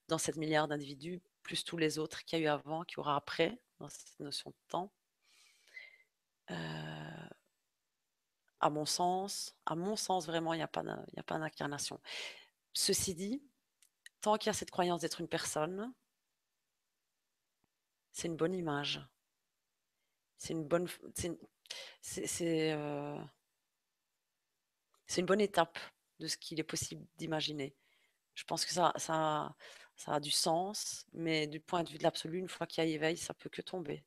dans cette milliard d'individus, plus tous les autres qu'il y a eu avant, qu'il y aura après, dans cette notion de temps. Euh, à mon sens, à mon sens, vraiment, il n'y a pas d'incarnation. Ceci dit, tant qu'il y a cette croyance d'être une personne, c'est une bonne image. C'est une bonne. C'est euh, une bonne étape de ce qu'il est possible d'imaginer. Je pense que ça, ça, ça a du sens, mais du point de vue de l'absolu, une fois qu'il y a éveil, ça peut que tomber.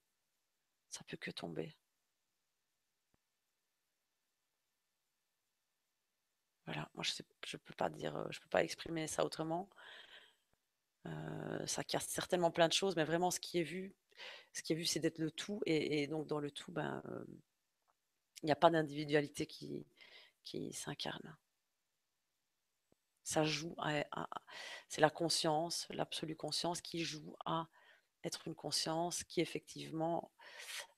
Ça peut que tomber. Voilà, moi je ne peux pas dire, je peux pas exprimer ça autrement. Euh, ça casse certainement plein de choses, mais vraiment ce qui est vu, ce qui est vu, c'est d'être le tout, et, donc dans le tout, ben, euh, il n'y a pas d'individualité qui, qui s'incarne. Ça joue c'est la conscience, l'absolue conscience qui joue à être une conscience qui effectivement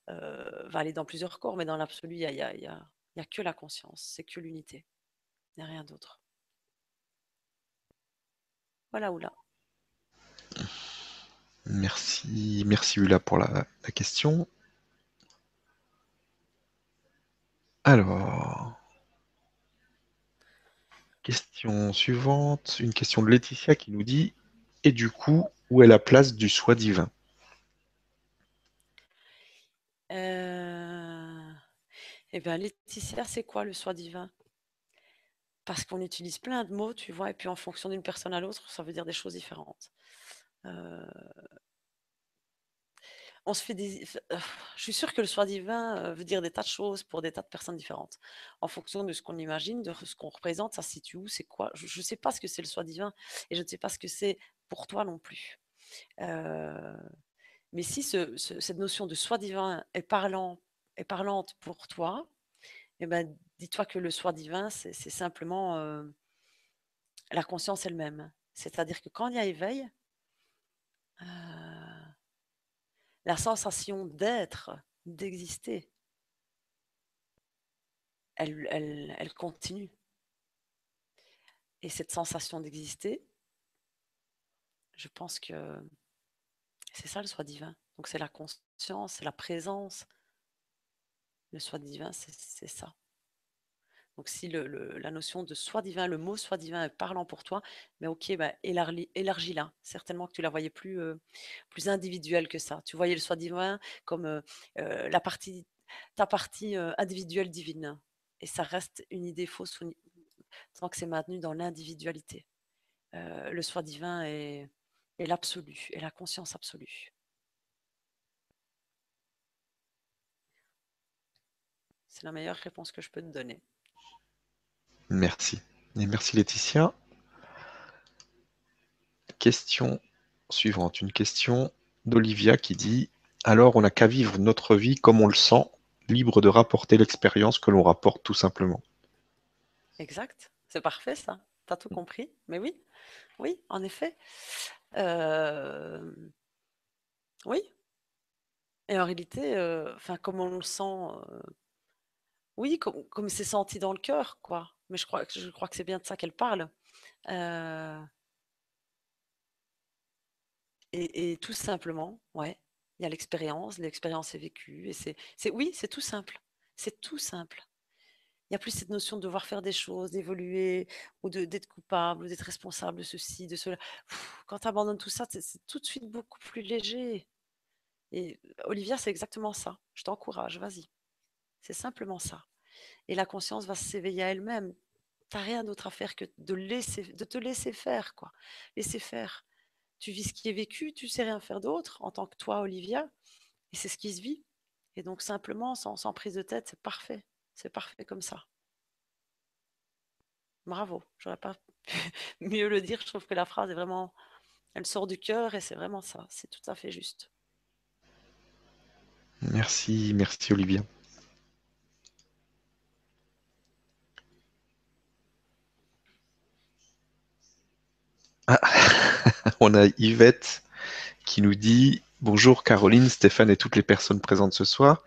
euh, va aller dans plusieurs corps, mais dans l'absolu, il n'y a, y a, a que la conscience, c'est que l'unité. Il n'y a rien d'autre. Voilà, Oula. Merci, merci Ula pour la, question. Alors, question suivante, une question de Laetitia qui nous dit Et du coup, où est la place du soi divin? Euh... Eh bien, Laetitia, c'est quoi le soi divin? Parce qu'on utilise plein de mots, tu vois, et puis en fonction d'une personne à l'autre, ça veut dire des choses différentes. Euh, on se fait des. Je suis sûre que le soi divin euh, veut dire des tas de choses pour des tas de personnes différentes. En fonction de ce qu'on imagine, de ce qu'on représente, ça se situe où, c'est quoi. Je ne sais pas ce que c'est le soi divin et je ne sais pas ce que c'est pour toi non plus. Euh, mais si cette notion de soi divin est parlante pour toi, eh ben, dis-toi que le soi divin, c'est simplement la conscience elle-même. C'est-à-dire que quand il y a éveil, la sensation d'être, d'exister, elle, elle, continue. Et cette sensation d'exister, je pense que c'est ça le soi divin. Donc c'est la conscience, c'est la présence, le soi divin, c'est ça. Donc si la notion de soi divin, le mot soi divin est parlant pour toi, mais ok, bah, élargis-la. Certainement que tu la voyais plus, euh, plus individuelle que ça. Tu voyais le soi divin comme euh, euh, la partie, ta partie individuelle divine. Et ça reste une idée fausse tant que c'est maintenu dans l'individualité. le soi divin est, est l'absolu, est la conscience absolue. C'est la meilleure réponse que je peux te donner. Merci. Et merci Laetitia. Question suivante. Une question d'Olivia qui dit Alors on n'a qu'à vivre notre vie comme on le sent, libre de rapporter l'expérience que l'on rapporte tout simplement. Exact. C'est parfait ça. Tu as tout compris. Mais oui, oui, en effet. Euh, oui. Et en réalité, euh, comme on le sent, euh, oui, comme c'est senti dans le cœur, quoi. Mais je crois que c'est bien de ça qu'elle parle. Euh et tout simplement, ouais, il y a l'expérience, l'expérience est vécue et c'est oui, c'est tout simple. C'est tout simple. Il y a plus cette notion de devoir faire des choses, d'évoluer ou d'être coupable ou d'être responsable de ceci, de cela. quand tu abandonnes tout ça, c'est tout de suite beaucoup plus léger et Olivia, c'est exactement ça. Je t'encourage, vas-y. C'est simplement ça et la conscience va s'éveiller à elle-même. Tu n'as rien d'autre à faire que de, laisser, de te laisser faire, quoi. Laisser faire. Tu vis ce qui est vécu, tu sais rien faire d'autre en tant que toi, Olivia, et c'est ce qui se vit. Et donc simplement, sans, prise de tête, c'est parfait. C'est parfait comme ça. Bravo. J'aurais pas pu mieux le dire. Je trouve que la phrase est vraiment, elle sort du cœur et c'est vraiment ça. C'est tout à fait juste. Merci, merci Olivia. Ah, on a Yvette qui nous dit Bonjour Caroline, Stéphane et toutes les personnes présentes ce soir.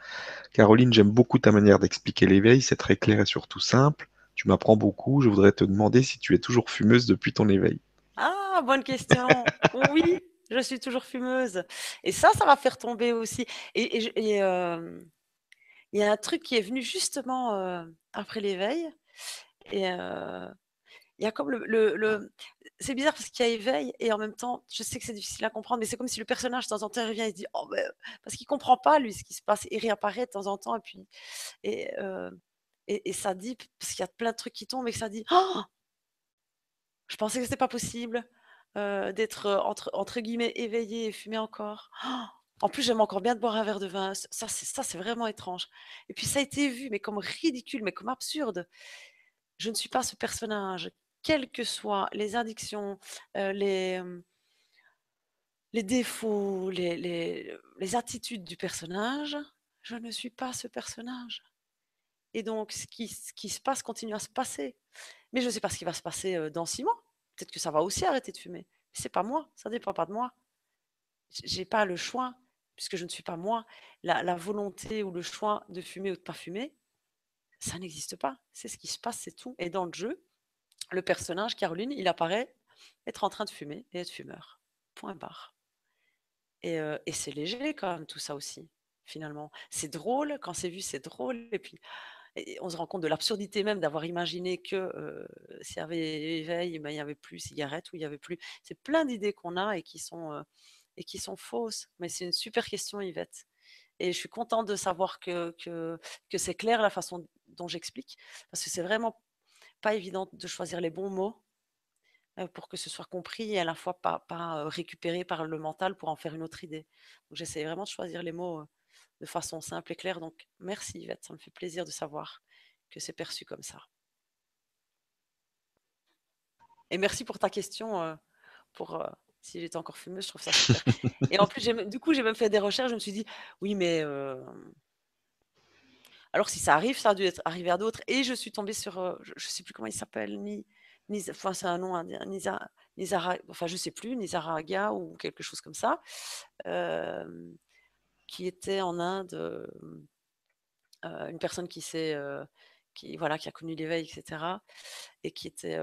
Caroline, j'aime beaucoup ta manière d'expliquer l'éveil, c'est très clair et surtout simple. Tu m'apprends beaucoup. Je voudrais te demander si tu es toujours fumeuse depuis ton éveil. Ah, bonne question. oui, je suis toujours fumeuse. Et ça, ça va faire tomber aussi. Et, euh, il y a un truc qui est venu justement euh, après l'éveil. Euh, il y a comme le, c'est bizarre parce qu'il y a éveil et en même temps, je sais que c'est difficile à comprendre, mais c'est comme si le personnage de temps en temps revient et dit oh ben, parce qu'il comprend pas lui ce qui se passe, il réapparaît de temps en temps et puis et, et, ça dit parce qu'il y a plein de trucs qui tombent et que ça dit oh je pensais que c'était pas possible d'être entre entre guillemets éveillé et fumer encore. Oh en plus, j'aime encore bien de boire un verre de vin. Ça, c'est ça, c'est vraiment étrange. Et puis ça a été vu, mais comme ridicule, mais comme absurde. Je ne suis pas ce personnage quelles que soient les addictions, euh, les, les défauts, les, attitudes du personnage, je ne suis pas ce personnage. Et donc, ce qui, se passe continue à se passer. Mais je ne sais pas ce qui va se passer euh, dans six mois. Peut-être que ça va aussi arrêter de fumer. Mais c'est pas moi, ça ne dépend pas de moi. J'ai pas le choix, puisque je ne suis pas moi. La, la volonté ou le choix de fumer ou de pas fumer, ça n'existe pas. C'est ce qui se passe, c'est tout. Et dans le jeu, le personnage, Caroline, il apparaît être en train de fumer et être fumeur. Point barre. Et, euh, et c'est léger quand même tout ça aussi, finalement. C'est drôle, quand c'est vu, c'est drôle. Et puis, on se rend compte de l'absurdité même d'avoir imaginé que euh, s'il y avait éveil, ben, il n'y avait plus cigarette ou il n'y avait plus. C'est plein d'idées qu'on a et qui sont, euh, et qui sont fausses. Mais c'est une super question, Yvette. Et je suis contente de savoir que, que, que c'est clair la façon dont j'explique, parce que c'est vraiment pas évident de choisir les bons mots pour que ce soit compris et à la fois pas, pas récupéré par le mental pour en faire une autre idée. Donc j'essaie vraiment de choisir les mots de façon simple et claire. Donc merci Yvette, ça me fait plaisir de savoir que c'est perçu comme ça. Et merci pour ta question. pour si j'étais encore fumeuse, je trouve ça super. et en plus, du coup, j'ai même fait des recherches. Je me suis dit, oui, mais alors si ça arrive, ça a dû être arrivé à d'autres. Et je suis tombée sur, euh, je ne sais plus comment il s'appelle, ni, ni enfin c'est un nom Nizara, enfin je sais plus, Nizaraga ou quelque chose comme ça, qui était en Inde, euh, une personne qui s'est, euh, qui voilà, qui a connu l'éveil, etc. Et qui était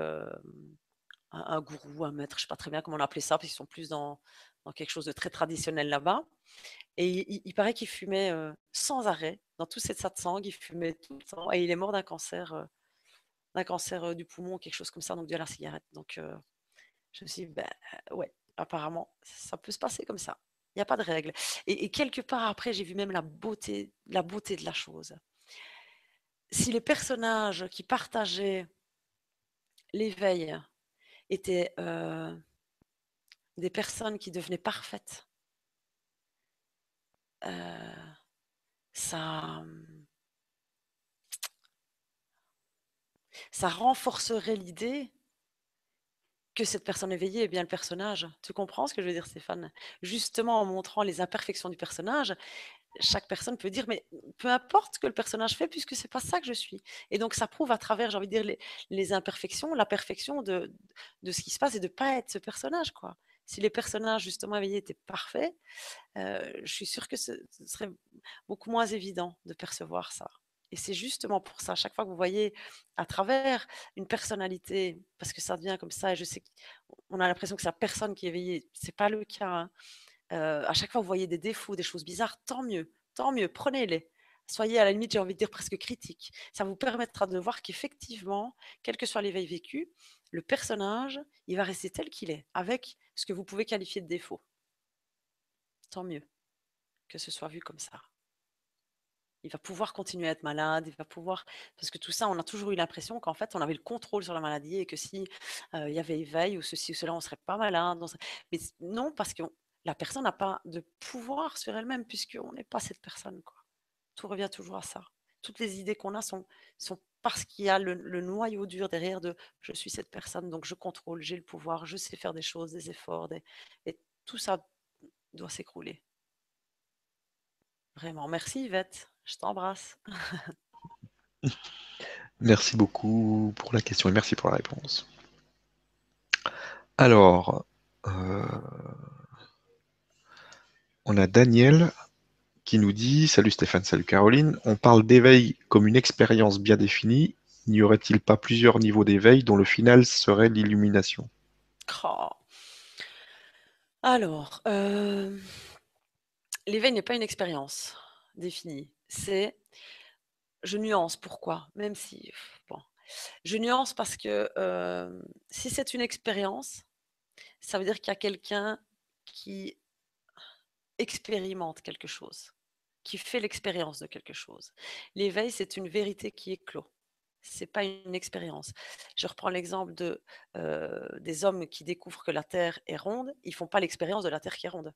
un, gourou, un maître, je ne sais pas très bien comment on appelait ça, parce qu'ils sont plus dans, dans quelque chose de très traditionnel là-bas. Et il, paraît qu'il fumait sans arrêt, dans tout cette satsang, il fumait tout le temps. Et il est mort d'un cancer, d'un cancer du poumon, quelque chose comme ça, donc de la cigarette. Donc je me suis dit, ben ouais, apparemment, ça peut se passer comme ça. Il n'y a pas de règle. Et, quelque part après, j'ai vu même la beauté, la beauté de la chose. Si les personnages qui partageaient l'éveil étaient des personnes qui devenaient parfaites, euh, ça, ça renforcerait l'idée que cette personne éveillée est bien le personnage. Tu comprends ce que je veux dire, Stéphane? Justement, en montrant les imperfections du personnage, chaque personne peut dire, mais peu importe ce que le personnage fait, puisque c'est pas ça que je suis. Et donc, ça prouve à travers, j'ai envie de dire, les, les imperfections, la perfection de, de, ce qui se passe et de pas être ce personnage, quoi si les personnages justement éveillés étaient parfaits, je suis sûre que ce, serait beaucoup moins évident de percevoir ça. Et c'est justement pour ça, chaque fois que vous voyez à travers une personnalité, parce que ça devient comme ça, et je sais qu'on a l'impression que c'est la personne qui est éveillée, c'est pas le cas. Hein. À chaque fois que vous voyez des défauts, des choses bizarres, tant mieux, tant mieux, prenez-les. Soyez à la limite, j'ai envie de dire presque critique. Ça vous permettra de voir qu'effectivement, quel que soit l'éveil vécu, le personnage, il va rester tel qu'il est, avec ce que vous pouvez qualifier de défaut. Tant mieux que ce soit vu comme ça. Il va pouvoir continuer à être malade, il va pouvoir... Parce que tout ça, on a toujours eu l'impression qu'en fait, on avait le contrôle sur la maladie et que si euh, y avait éveil ou ceci ou cela, on ne serait pas malade. Mais non, parce que la personne n'a pas de pouvoir sur elle-même puisqu'on n'est pas cette personne. Tout revient toujours à ça. Toutes les idées qu'on a sont, sont parce qu'il y a le, noyau dur derrière de je suis cette personne, donc je contrôle, j'ai le pouvoir, je sais faire des choses, des efforts, et tout ça doit s'écrouler. Vraiment. Merci Yvette. Je t'embrasse. Merci beaucoup pour la question et merci pour la réponse. Alors, euh, on a Daniel qui nous dit Salut Stéphane, salut Caroline. On parle d'éveil comme une expérience bien définie. N'y aurait-il pas plusieurs niveaux d'éveil dont le final serait l'illumination? Alors, euh, l'éveil n'est pas une expérience définie. C'est, je nuance. Pourquoi Même si, bon, je nuance parce que euh, si c'est une expérience, ça veut dire qu'il y a quelqu'un qui expérimente quelque chose, qui fait l'expérience de quelque chose. L'éveil, c'est une vérité qui clos. C'est pas une expérience. Je reprends l'exemple de euh, des hommes qui découvrent que la Terre est ronde. Ils font pas l'expérience de la Terre qui est ronde.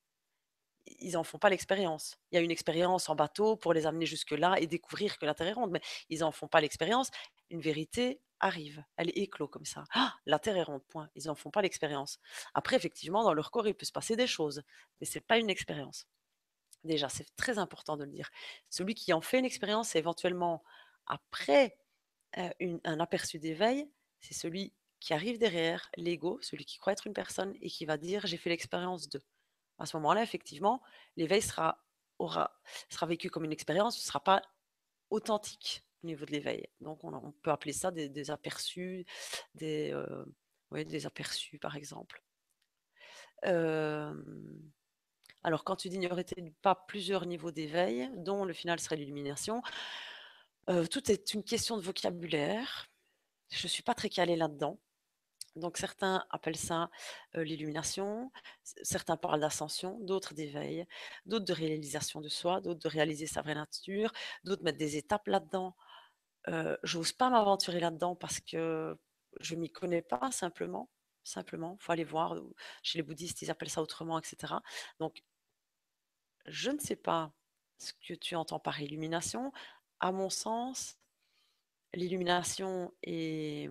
Ils en font pas l'expérience. Il y a une expérience en bateau pour les amener jusque-là et découvrir que la Terre est ronde, mais ils en font pas l'expérience. Une vérité arrive, elle est comme ça. Ah, la Terre est ronde, point. Ils n'en font pas l'expérience. Après, effectivement, dans leur corps, il peut se passer des choses, mais c'est pas une expérience. Déjà, c'est très important de le dire. Celui qui en fait une expérience, éventuellement après un aperçu d'éveil, c'est celui qui arrive derrière l'ego, celui qui croit être une personne et qui va dire j'ai fait l'expérience de. À ce moment-là, effectivement, l'éveil sera, vécu comme une expérience, ce ne sera pas authentique au niveau de l'éveil. Donc, on, peut appeler ça des, aperçus, des, des aperçus, par exemple. Alors, quand tu dis n'y aurait pas plusieurs niveaux d'éveil, dont le final serait l'illumination, tout est une question de vocabulaire. Je ne suis pas très calée là-dedans. Donc certains appellent ça l'illumination, certains parlent d'ascension, d'autres d'éveil, d'autres de réalisation de soi, d'autres de réaliser sa vraie nature, d'autres mettent des étapes là-dedans. Je J'ose pas m'aventurer là-dedans parce que je m'y connais pas simplement. Simplement, faut aller voir. Chez les bouddhistes, ils appellent ça autrement, etc. Donc, je ne sais pas ce que tu entends par illumination à mon sens, l'illumination et,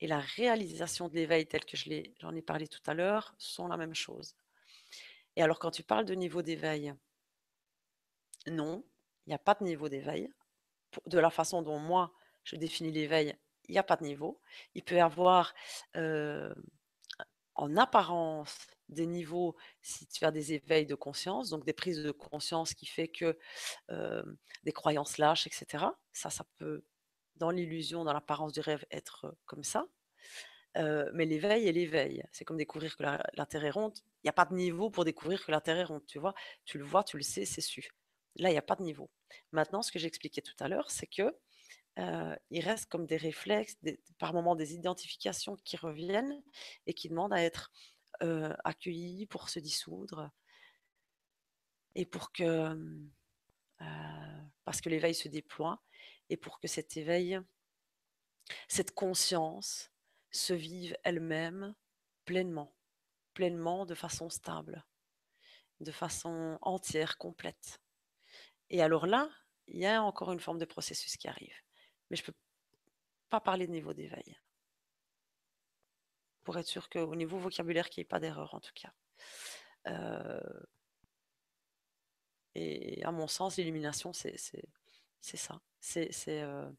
et la réalisation de l'éveil tel que j'en ai, parlé tout à l'heure sont la même chose. Et alors quand tu parles de niveau d'éveil, non, il n'y a pas de niveau d'éveil. De la façon dont moi, je définis l'éveil, il n'y a pas de niveau. Il peut y avoir euh, en apparence des niveaux si tu as des éveils de conscience, donc des prises de conscience qui fait que des croyances lâches, etc. Ça, ça peut, dans l'illusion, dans l'apparence du rêve, être comme ça. mais l'éveil est l'éveil. C'est comme découvrir que la, est ronde. Il n'y a pas de niveau pour découvrir que la est ronde. Tu vois, tu le vois, tu le sais, c'est su. Là, il n'y a pas de niveau. Maintenant, ce que j'expliquais tout à l'heure, c'est que il reste comme des réflexes, par moments des identifications qui reviennent et qui demandent à être accueillis pour se dissoudre et pour que, parce que l'éveil se déploie et pour que cet éveil, cette conscience se vive elle-même pleinement, pleinement de façon stable, de façon entière, complète. Et alors là, il y a encore une forme de processus qui arrive mais je ne peux pas parler de niveau d'éveil. Pour être sûr qu'au niveau vocabulaire, qu'il n'y ait pas d'erreur en tout cas. Euh, et à mon sens, l'illumination, c'est ça. Euh,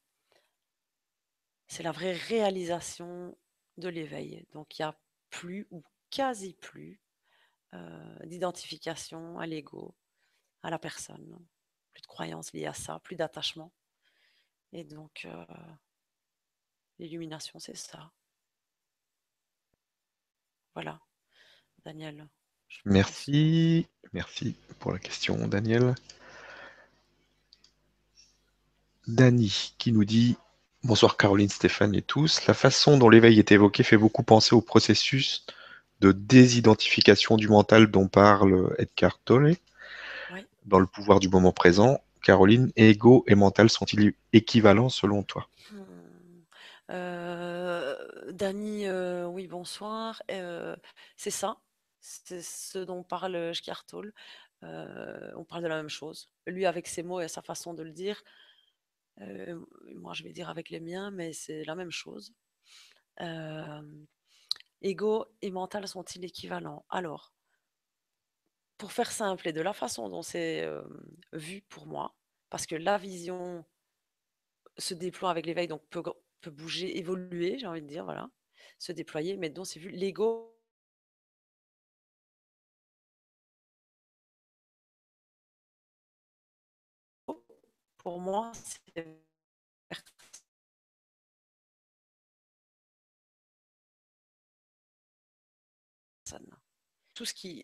c'est la vraie réalisation de l'éveil. Donc il n'y a plus ou quasi plus euh, d'identification à l'ego, à la personne. Plus de croyances liées à ça, plus d'attachement. Et donc, euh, l'illumination, c'est ça. Voilà, Daniel. Merci, merci pour la question, Daniel. Dany qui nous dit Bonsoir Caroline, Stéphane et tous. La façon dont l'éveil est évoqué fait beaucoup penser au processus de désidentification du mental dont parle Edgar Tolle dans le pouvoir du moment présent. Caroline, ego et mental sont-ils équivalents selon toi? Hmm. euh, Dany, euh, oui, bonsoir. Euh, c'est ça, c'est ce dont parle Schkartol. on parle de la même chose. Lui, avec ses mots et sa façon de le dire, moi, je vais dire avec les miens, mais c'est la même chose. ego et mental sont-ils équivalents? Alors, Pour faire simple et de la façon dont c'est, hem, vu pour moi, parce que la vision se déploie avec l'éveil, donc peut peut bouger, évoluer, j'ai envie de dire, voilà, se déployer, mais dont c'est vu l'ego pour moi, c'est personne. Tout ce qui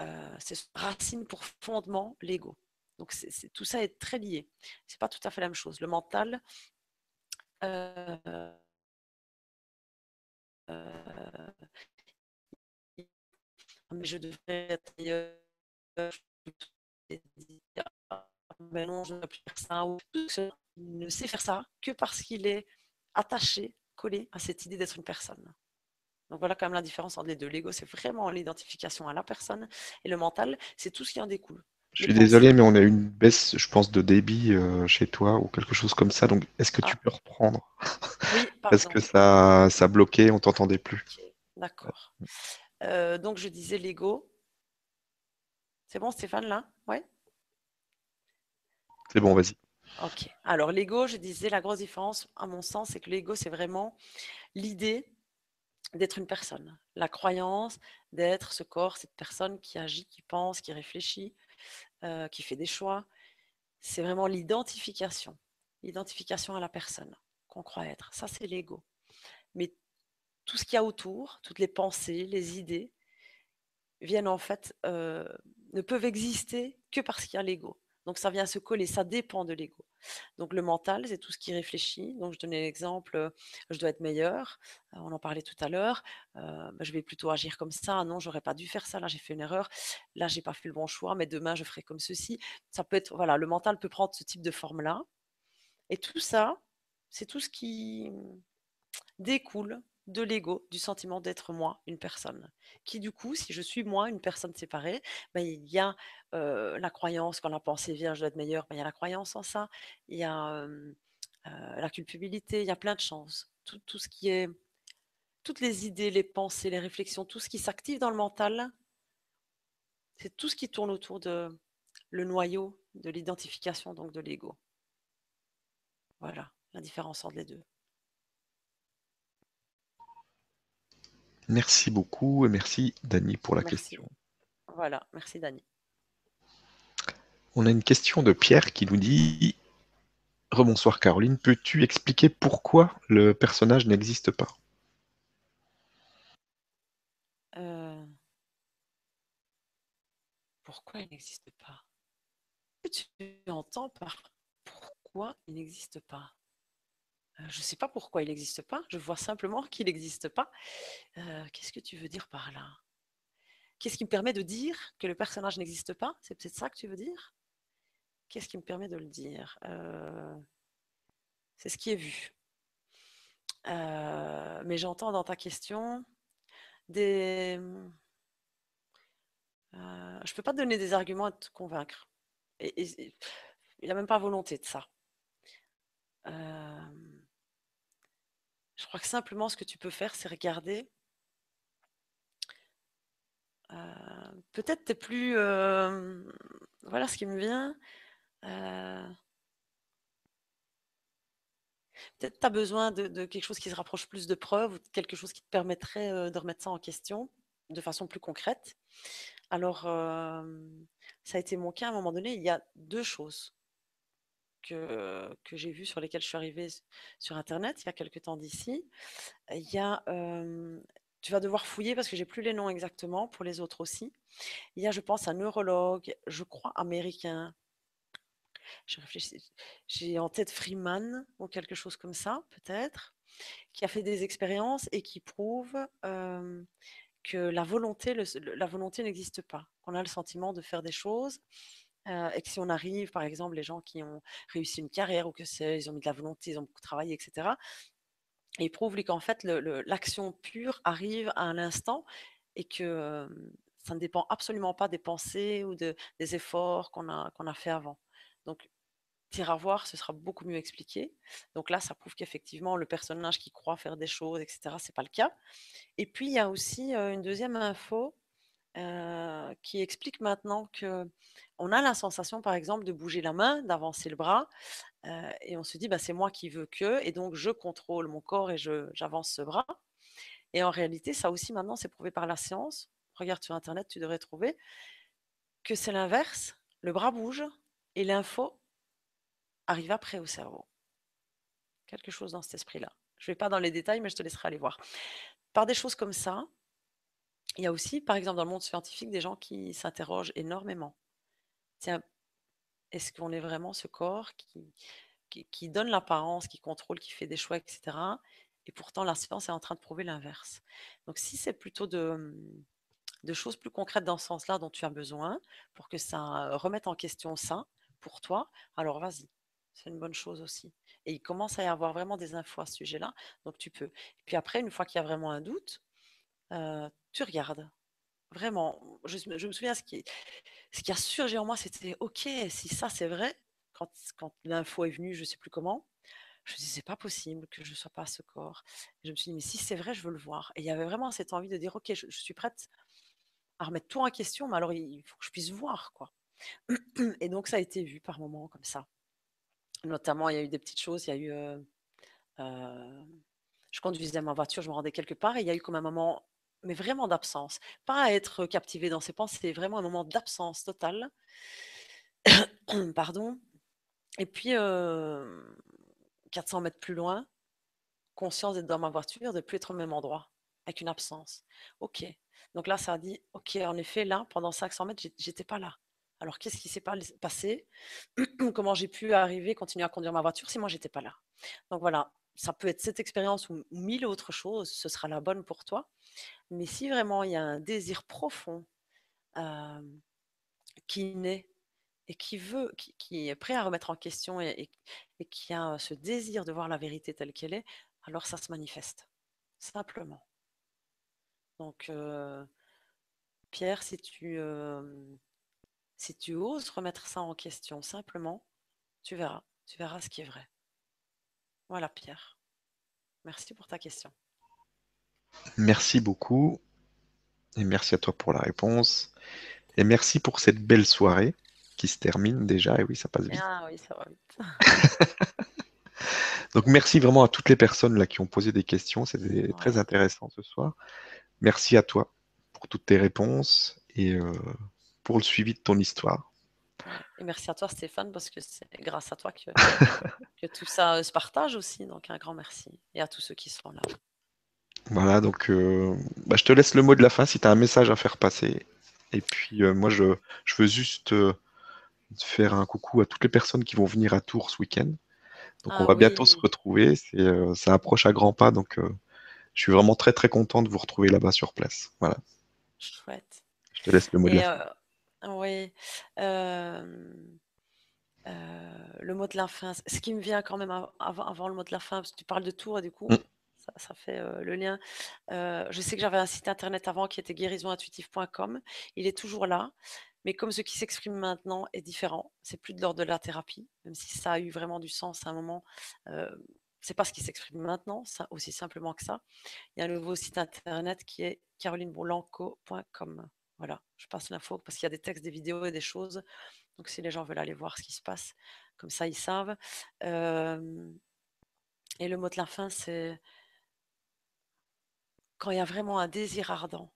Heu, c'est racine pour fondement l'ego. Donc tout ça est très lié. C'est pas tout à fait la même chose. Le mental, heu heu, mais je devrais être mais non, je ne plus faire ça ou ne sait faire ça que parce qu'il est attaché, collé à cette idée d'être une personne. Donc voilà quand même la différence entre les deux. L'ego, c'est vraiment l'identification à la personne et le mental, c'est tout ce qui en découle. Je suis désolé, mais on a eu une baisse, je pense, de débit euh, chez toi ou quelque chose comme ça. Donc, est-ce que tu Ah. peux reprendre? Oui, Parce que ça, ça bloquait, on t'entendait plus. D'accord. Heu, donc je disais l'ego. C'est bon Stéphane là? Ouais? C'est bon, vas-y. OK. Alors l'ego, je disais la grosse différence à mon sens, c'est que l'ego, c'est vraiment l'idée d'être une personne. La croyance d'être ce corps, cette personne qui agit, qui pense, qui réfléchit, heu, qui fait des choix. C'est vraiment l'identification, l'identification à la personne qu'on croit être. Ça, c'est l'ego. Mais tout ce qu'il y a autour, toutes les pensées, les idées, viennent en fait, heu, ne peuvent exister que parce qu'il y a l'ego. Donc ça vient se coller, ça dépend de l'ego. Donc le mental, c'est tout ce qui réfléchit. Donc je donnais l'exemple, heu, je dois être meilleur, heu, on en parlait tout à l'heure, heu, bah, je vais plutôt agir comme ça, non, j'aurais pas dû faire ça, là j'ai fait une erreur, là j'ai pas fait le bon choix, mais demain je ferai comme ceci. Ça peut être voilà, le mental peut prendre ce type de forme-là et tout ça, c'est tout ce qui, mmh, découle de l'ego, du sentiment d'être moi, une personne. Qui du coup, si je suis moi, une personne séparée, bah, il y a, heu, la croyance quand la pensée vient: «Je dois être meilleur», bah, il y a la croyance en ça. Il y a, hem, heu, la culpabilité, il y a plein de choses. Tout tout ce qui est toutes les idées, les pensées, les réflexions, tout ce qui s'active dans le mental, c'est tout ce qui tourne autour de le noyau de l'identification donc de l'ego. Voilà, la différence entre les 2. Merci beaucoup et merci Dani pour la Merci. question. Voilà, merci Dani. On a une question de Pierre qui nous dit Rebonsoir Caroline, peux-tu expliquer pourquoi le personnage n'existe pas? Heu Pourquoi il n'existe pas? Que tu entends par pourquoi il n'existe pas? Heu, je ne sais pas pourquoi il n'existe pas, je vois simplement qu'il n'existe pas. Heu, qu'est-ce que tu veux dire par là? Qu'est-ce qui me permet de dire que le personnage n'existe pas? C'est peut-être ça que tu veux dire? Qu'est-ce qui me permet de le dire? Heu, c'est ce qui est vu. Mais j'entends dans ta question des, je peux pas te donner des arguments à te convaincre il y a même pas volonté de ça. Je crois que simplement ce que tu peux faire, c'est regarder heu, peut-être tu es plus, hem, voilà ce qui me vient, heu peut-être tu as besoin de de quelque chose qui se rapproche plus de preuves ou de quelque chose qui te permettrait, de remettre ça en question, de façon plus concrète. Alors, ça a été mon cas à un moment donné, il y a 2 choses que que j'ai vues, sur lesquelles je suis arrivée sur internet, il y a quelque temps d'ici. Il y a, hem, tu vas devoir fouiller parce que j'ai plus les noms exactement, pour les autres aussi. Il y a, je pense, un neurologue, je crois américain j'ai en tête Freeman ou quelque chose comme ça, peut-être, qui a fait des expériences et qui prouve, hem, que la volonté la volonté n'existe pas. Qu'on a le sentiment de faire des choses, heu et que si on arrive, par exemple, les gens qui ont réussi une carrière ou que c'est ils ont mis de la volonté, ils ont beaucoup travaillé et cetera. Et il prouve lui qu'en fait l'action pure arrive à un instant et que, hem, ça ne dépend absolument pas des pensées ou de des efforts qu'on a qu'on a fait avant. Donc tu iras voir, ce sera beaucoup mieux expliqué. Donc là, ça prouve qu'effectivement, le personnage qui croit faire des choses, etc., c'est pas le cas. Et puis, il y a aussi une deuxième info qui explique maintenant que on a la sensation, par exemple, de bouger la main, d'avancer le bras, et on se dit, bah, c'est moi qui veux que, et donc je contrôle mon corps et j'avance ce bras. Et en réalité, ça aussi, maintenant, c'est prouvé par la science. Regarde sur Internet, tu devrais trouver que c'est l'inverse. Le bras bouge et l'info arrive après au cerveau. Quelque chose dans cet esprit-là. Je ne vais pas dans les détails, mais je te laisserai aller voir. Par des choses comme ça, il y a aussi, par exemple, dans le monde scientifique, des gens qui s'interrogent énormément. Tiens, est-ce qu'on est vraiment ce corps qui, donne l'apparence, qui contrôle, qui fait des choix, etc. Et pourtant, la science est en train de prouver l'inverse. Donc, si c'est plutôt de, de choses plus concrètes dans ce sens-là dont tu as besoin pour que ça remette en question ça pour toi, alors vas-y. C'est une bonne chose aussi. Et il commence à y avoir vraiment des infos à ce sujet-là, donc tu peux. Et puis après, une fois qu'il y a vraiment un doute, tu regardes. Vraiment, je, me souviens, ce qui, a surgi en moi, c'était OK, si ça c'est vrai, quand, l'info est venue, je ne sais plus comment, je me dis, c'est pas possible que je ne sois pas à ce corps. Je me suis dit, mais si c'est vrai, je veux le voir. Et il y avait vraiment cette envie de dire, OK, je, suis prête à remettre tout en question, mais alors il faut que je puisse voir, quoi. Et donc, ça a été vu par moments comme ça. Notamment, il y a eu des petites choses, il y a eu je conduisais ma voiture, je me rendais quelque part et il y a eu comme un moment, mais vraiment d'absence. Pas à être captivé dans ses pensées, vraiment un moment d'absence totale. Pardon. Et puis, 400 mètres plus loin, conscience d'être dans ma voiture, de ne plus être au même endroit, avec une absence. OK. Donc là, ça a dit, OK, en effet, là, pendant 500 mètres, j'étais pas là. Alors, qu'est-ce qui s'est passé? Comment j'ai pu arriver, continuer à conduire ma voiture si moi, j'étais pas là? Donc voilà, ça peut être cette expérience ou, mille autres choses, ce sera la bonne pour toi. Mais si vraiment il y a un désir profond qui naît et qui veut, qui, est prêt à remettre en question et, qui a ce désir de voir la vérité telle qu'elle est, alors ça se manifeste, simplement. Donc, Pierre, si tu, si tu oses remettre ça en question simplement, tu verras, tu verras ce qui est vrai. Voilà, Pierre. Merci pour ta question. Merci beaucoup. Et merci à toi pour la réponse. Et merci pour cette belle soirée qui se termine déjà. Et oui, ça passe vite. Ah oui, ça va vite. Donc merci vraiment à toutes les personnes là qui ont posé des questions. C'était très intéressant ce soir. Merci à toi pour toutes tes réponses et euh, pour le suivi de ton histoire. Et merci à toi, Stéphane, parce que c'est grâce à toi que, que tout ça euh, se partage aussi. Donc, un grand merci. Et à tous ceux qui sont là. Voilà, donc euh, bah, je te laisse le mot de la fin si tu as un message à faire passer. Et puis, euh, moi, je, je, veux juste faire un coucou à toutes les personnes qui vont venir à Tours ce week-end. Donc, on ah va bientôt se retrouver. ça approche à grands pas. Donc, je suis vraiment très, très content de vous retrouver là-bas sur place. Voilà. Chouette. Je te laisse le mot de la fin. Oui. le mot de la fin, ce qui me vient quand même avant, le mot de la fin, parce que tu parles de Tours et du coup, mmh. ça, fait le lien. je sais que j'avais un site internet avant qui était guérisonintuitive.com. Il est toujours là, mais comme ce qui s'exprime maintenant est différent, c'est plus de l'ordre de la thérapie, même si ça a eu vraiment du sens à un moment. c'est pas ce qui s'exprime maintenant, ça, aussi simplement que ça. Il y a un nouveau site internet qui est carolineboulanco.com. Voilà, je passe l'info parce qu'il y a des textes, des vidéos et des choses. Donc si les gens veulent aller voir ce qui se passe, comme ça ils savent. et le mot de la fin, c'est quand il y a vraiment un désir ardent,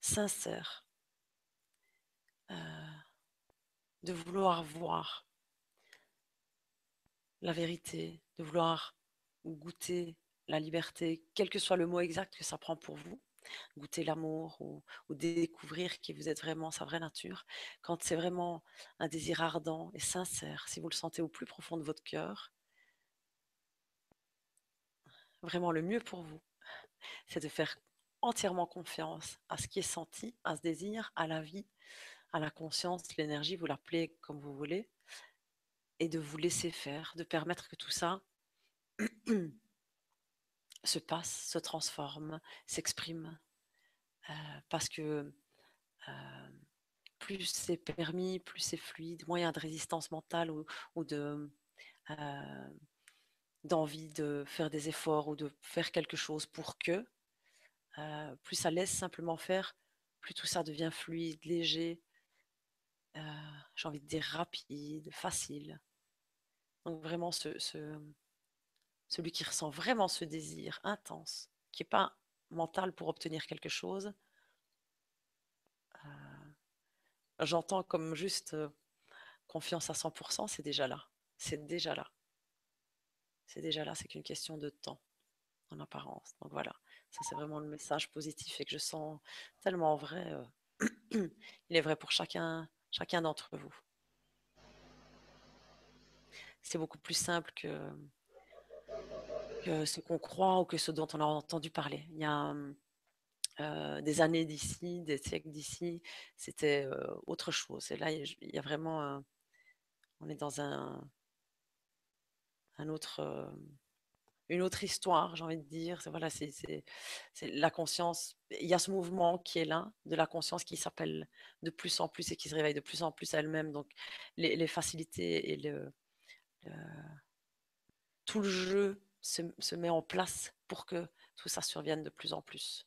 sincère, de vouloir voir la vérité, de vouloir goûter la liberté, quel que soit le mot exact que ça prend pour vous, goûter l'amour ou, découvrir qui vous êtes vraiment, sa vraie nature, quand c'est vraiment un désir ardent et sincère, si vous le sentez au plus profond de votre cœur, vraiment le mieux pour vous, c'est de faire entièrement confiance à ce qui est senti, à ce désir, à la vie, à la conscience, l'énergie, vous l'appelez comme vous voulez, et de vous laisser faire, de permettre que tout ça se passe, se transforme, s'exprime. parce que plus c'est permis, plus c'est fluide, a de résistance mentale ou, de euh, d'envie de faire des efforts ou de faire quelque chose pour que, euh, plus ça laisse simplement faire, plus tout ça devient fluide, léger, euh, j'ai envie de dire rapide, facile. Donc vraiment ce, celui qui ressent vraiment ce désir intense, qui n'est pas mental pour obtenir quelque chose, j'entends comme juste confiance à 100%, c'est déjà là. C'est déjà là. C'est déjà là, c'est qu'une question de temps, en apparence. Donc voilà, ça c'est vraiment le message positif et que je sens tellement vrai. il est vrai pour chacun, chacun d'entre vous. C'est beaucoup plus simple que, que ce qu'on croit ou que ce dont on a entendu parler. Il y a euh, des années d'ici, des siècles d'ici, c'était autre chose. Et là, il y a vraiment, on est dans un, un autre, une autre histoire, j'ai envie de dire. Voilà, c'est la conscience. Il y a ce mouvement qui est là, de la conscience qui s'appelle de plus en plus et qui se réveille de plus en plus elle-même. Donc, les, facilités et le, tout le jeu se, se met en place pour que tout ça survienne de plus en plus.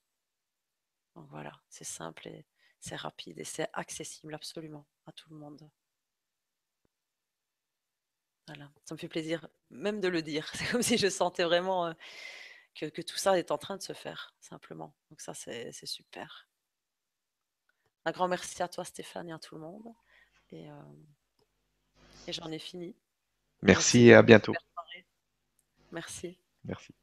Donc voilà, c'est simple et c'est rapide et c'est accessible absolument à tout le monde. Voilà, ça me fait plaisir même de le dire. C'est comme si je sentais vraiment euh, que, tout ça est en train de se faire, simplement. Donc ça, c'est super. Un grand merci à toi, Stéphane, et à tout le monde. Et, euh, et j'en ai fini. Merci et à bientôt. Merci. Merci.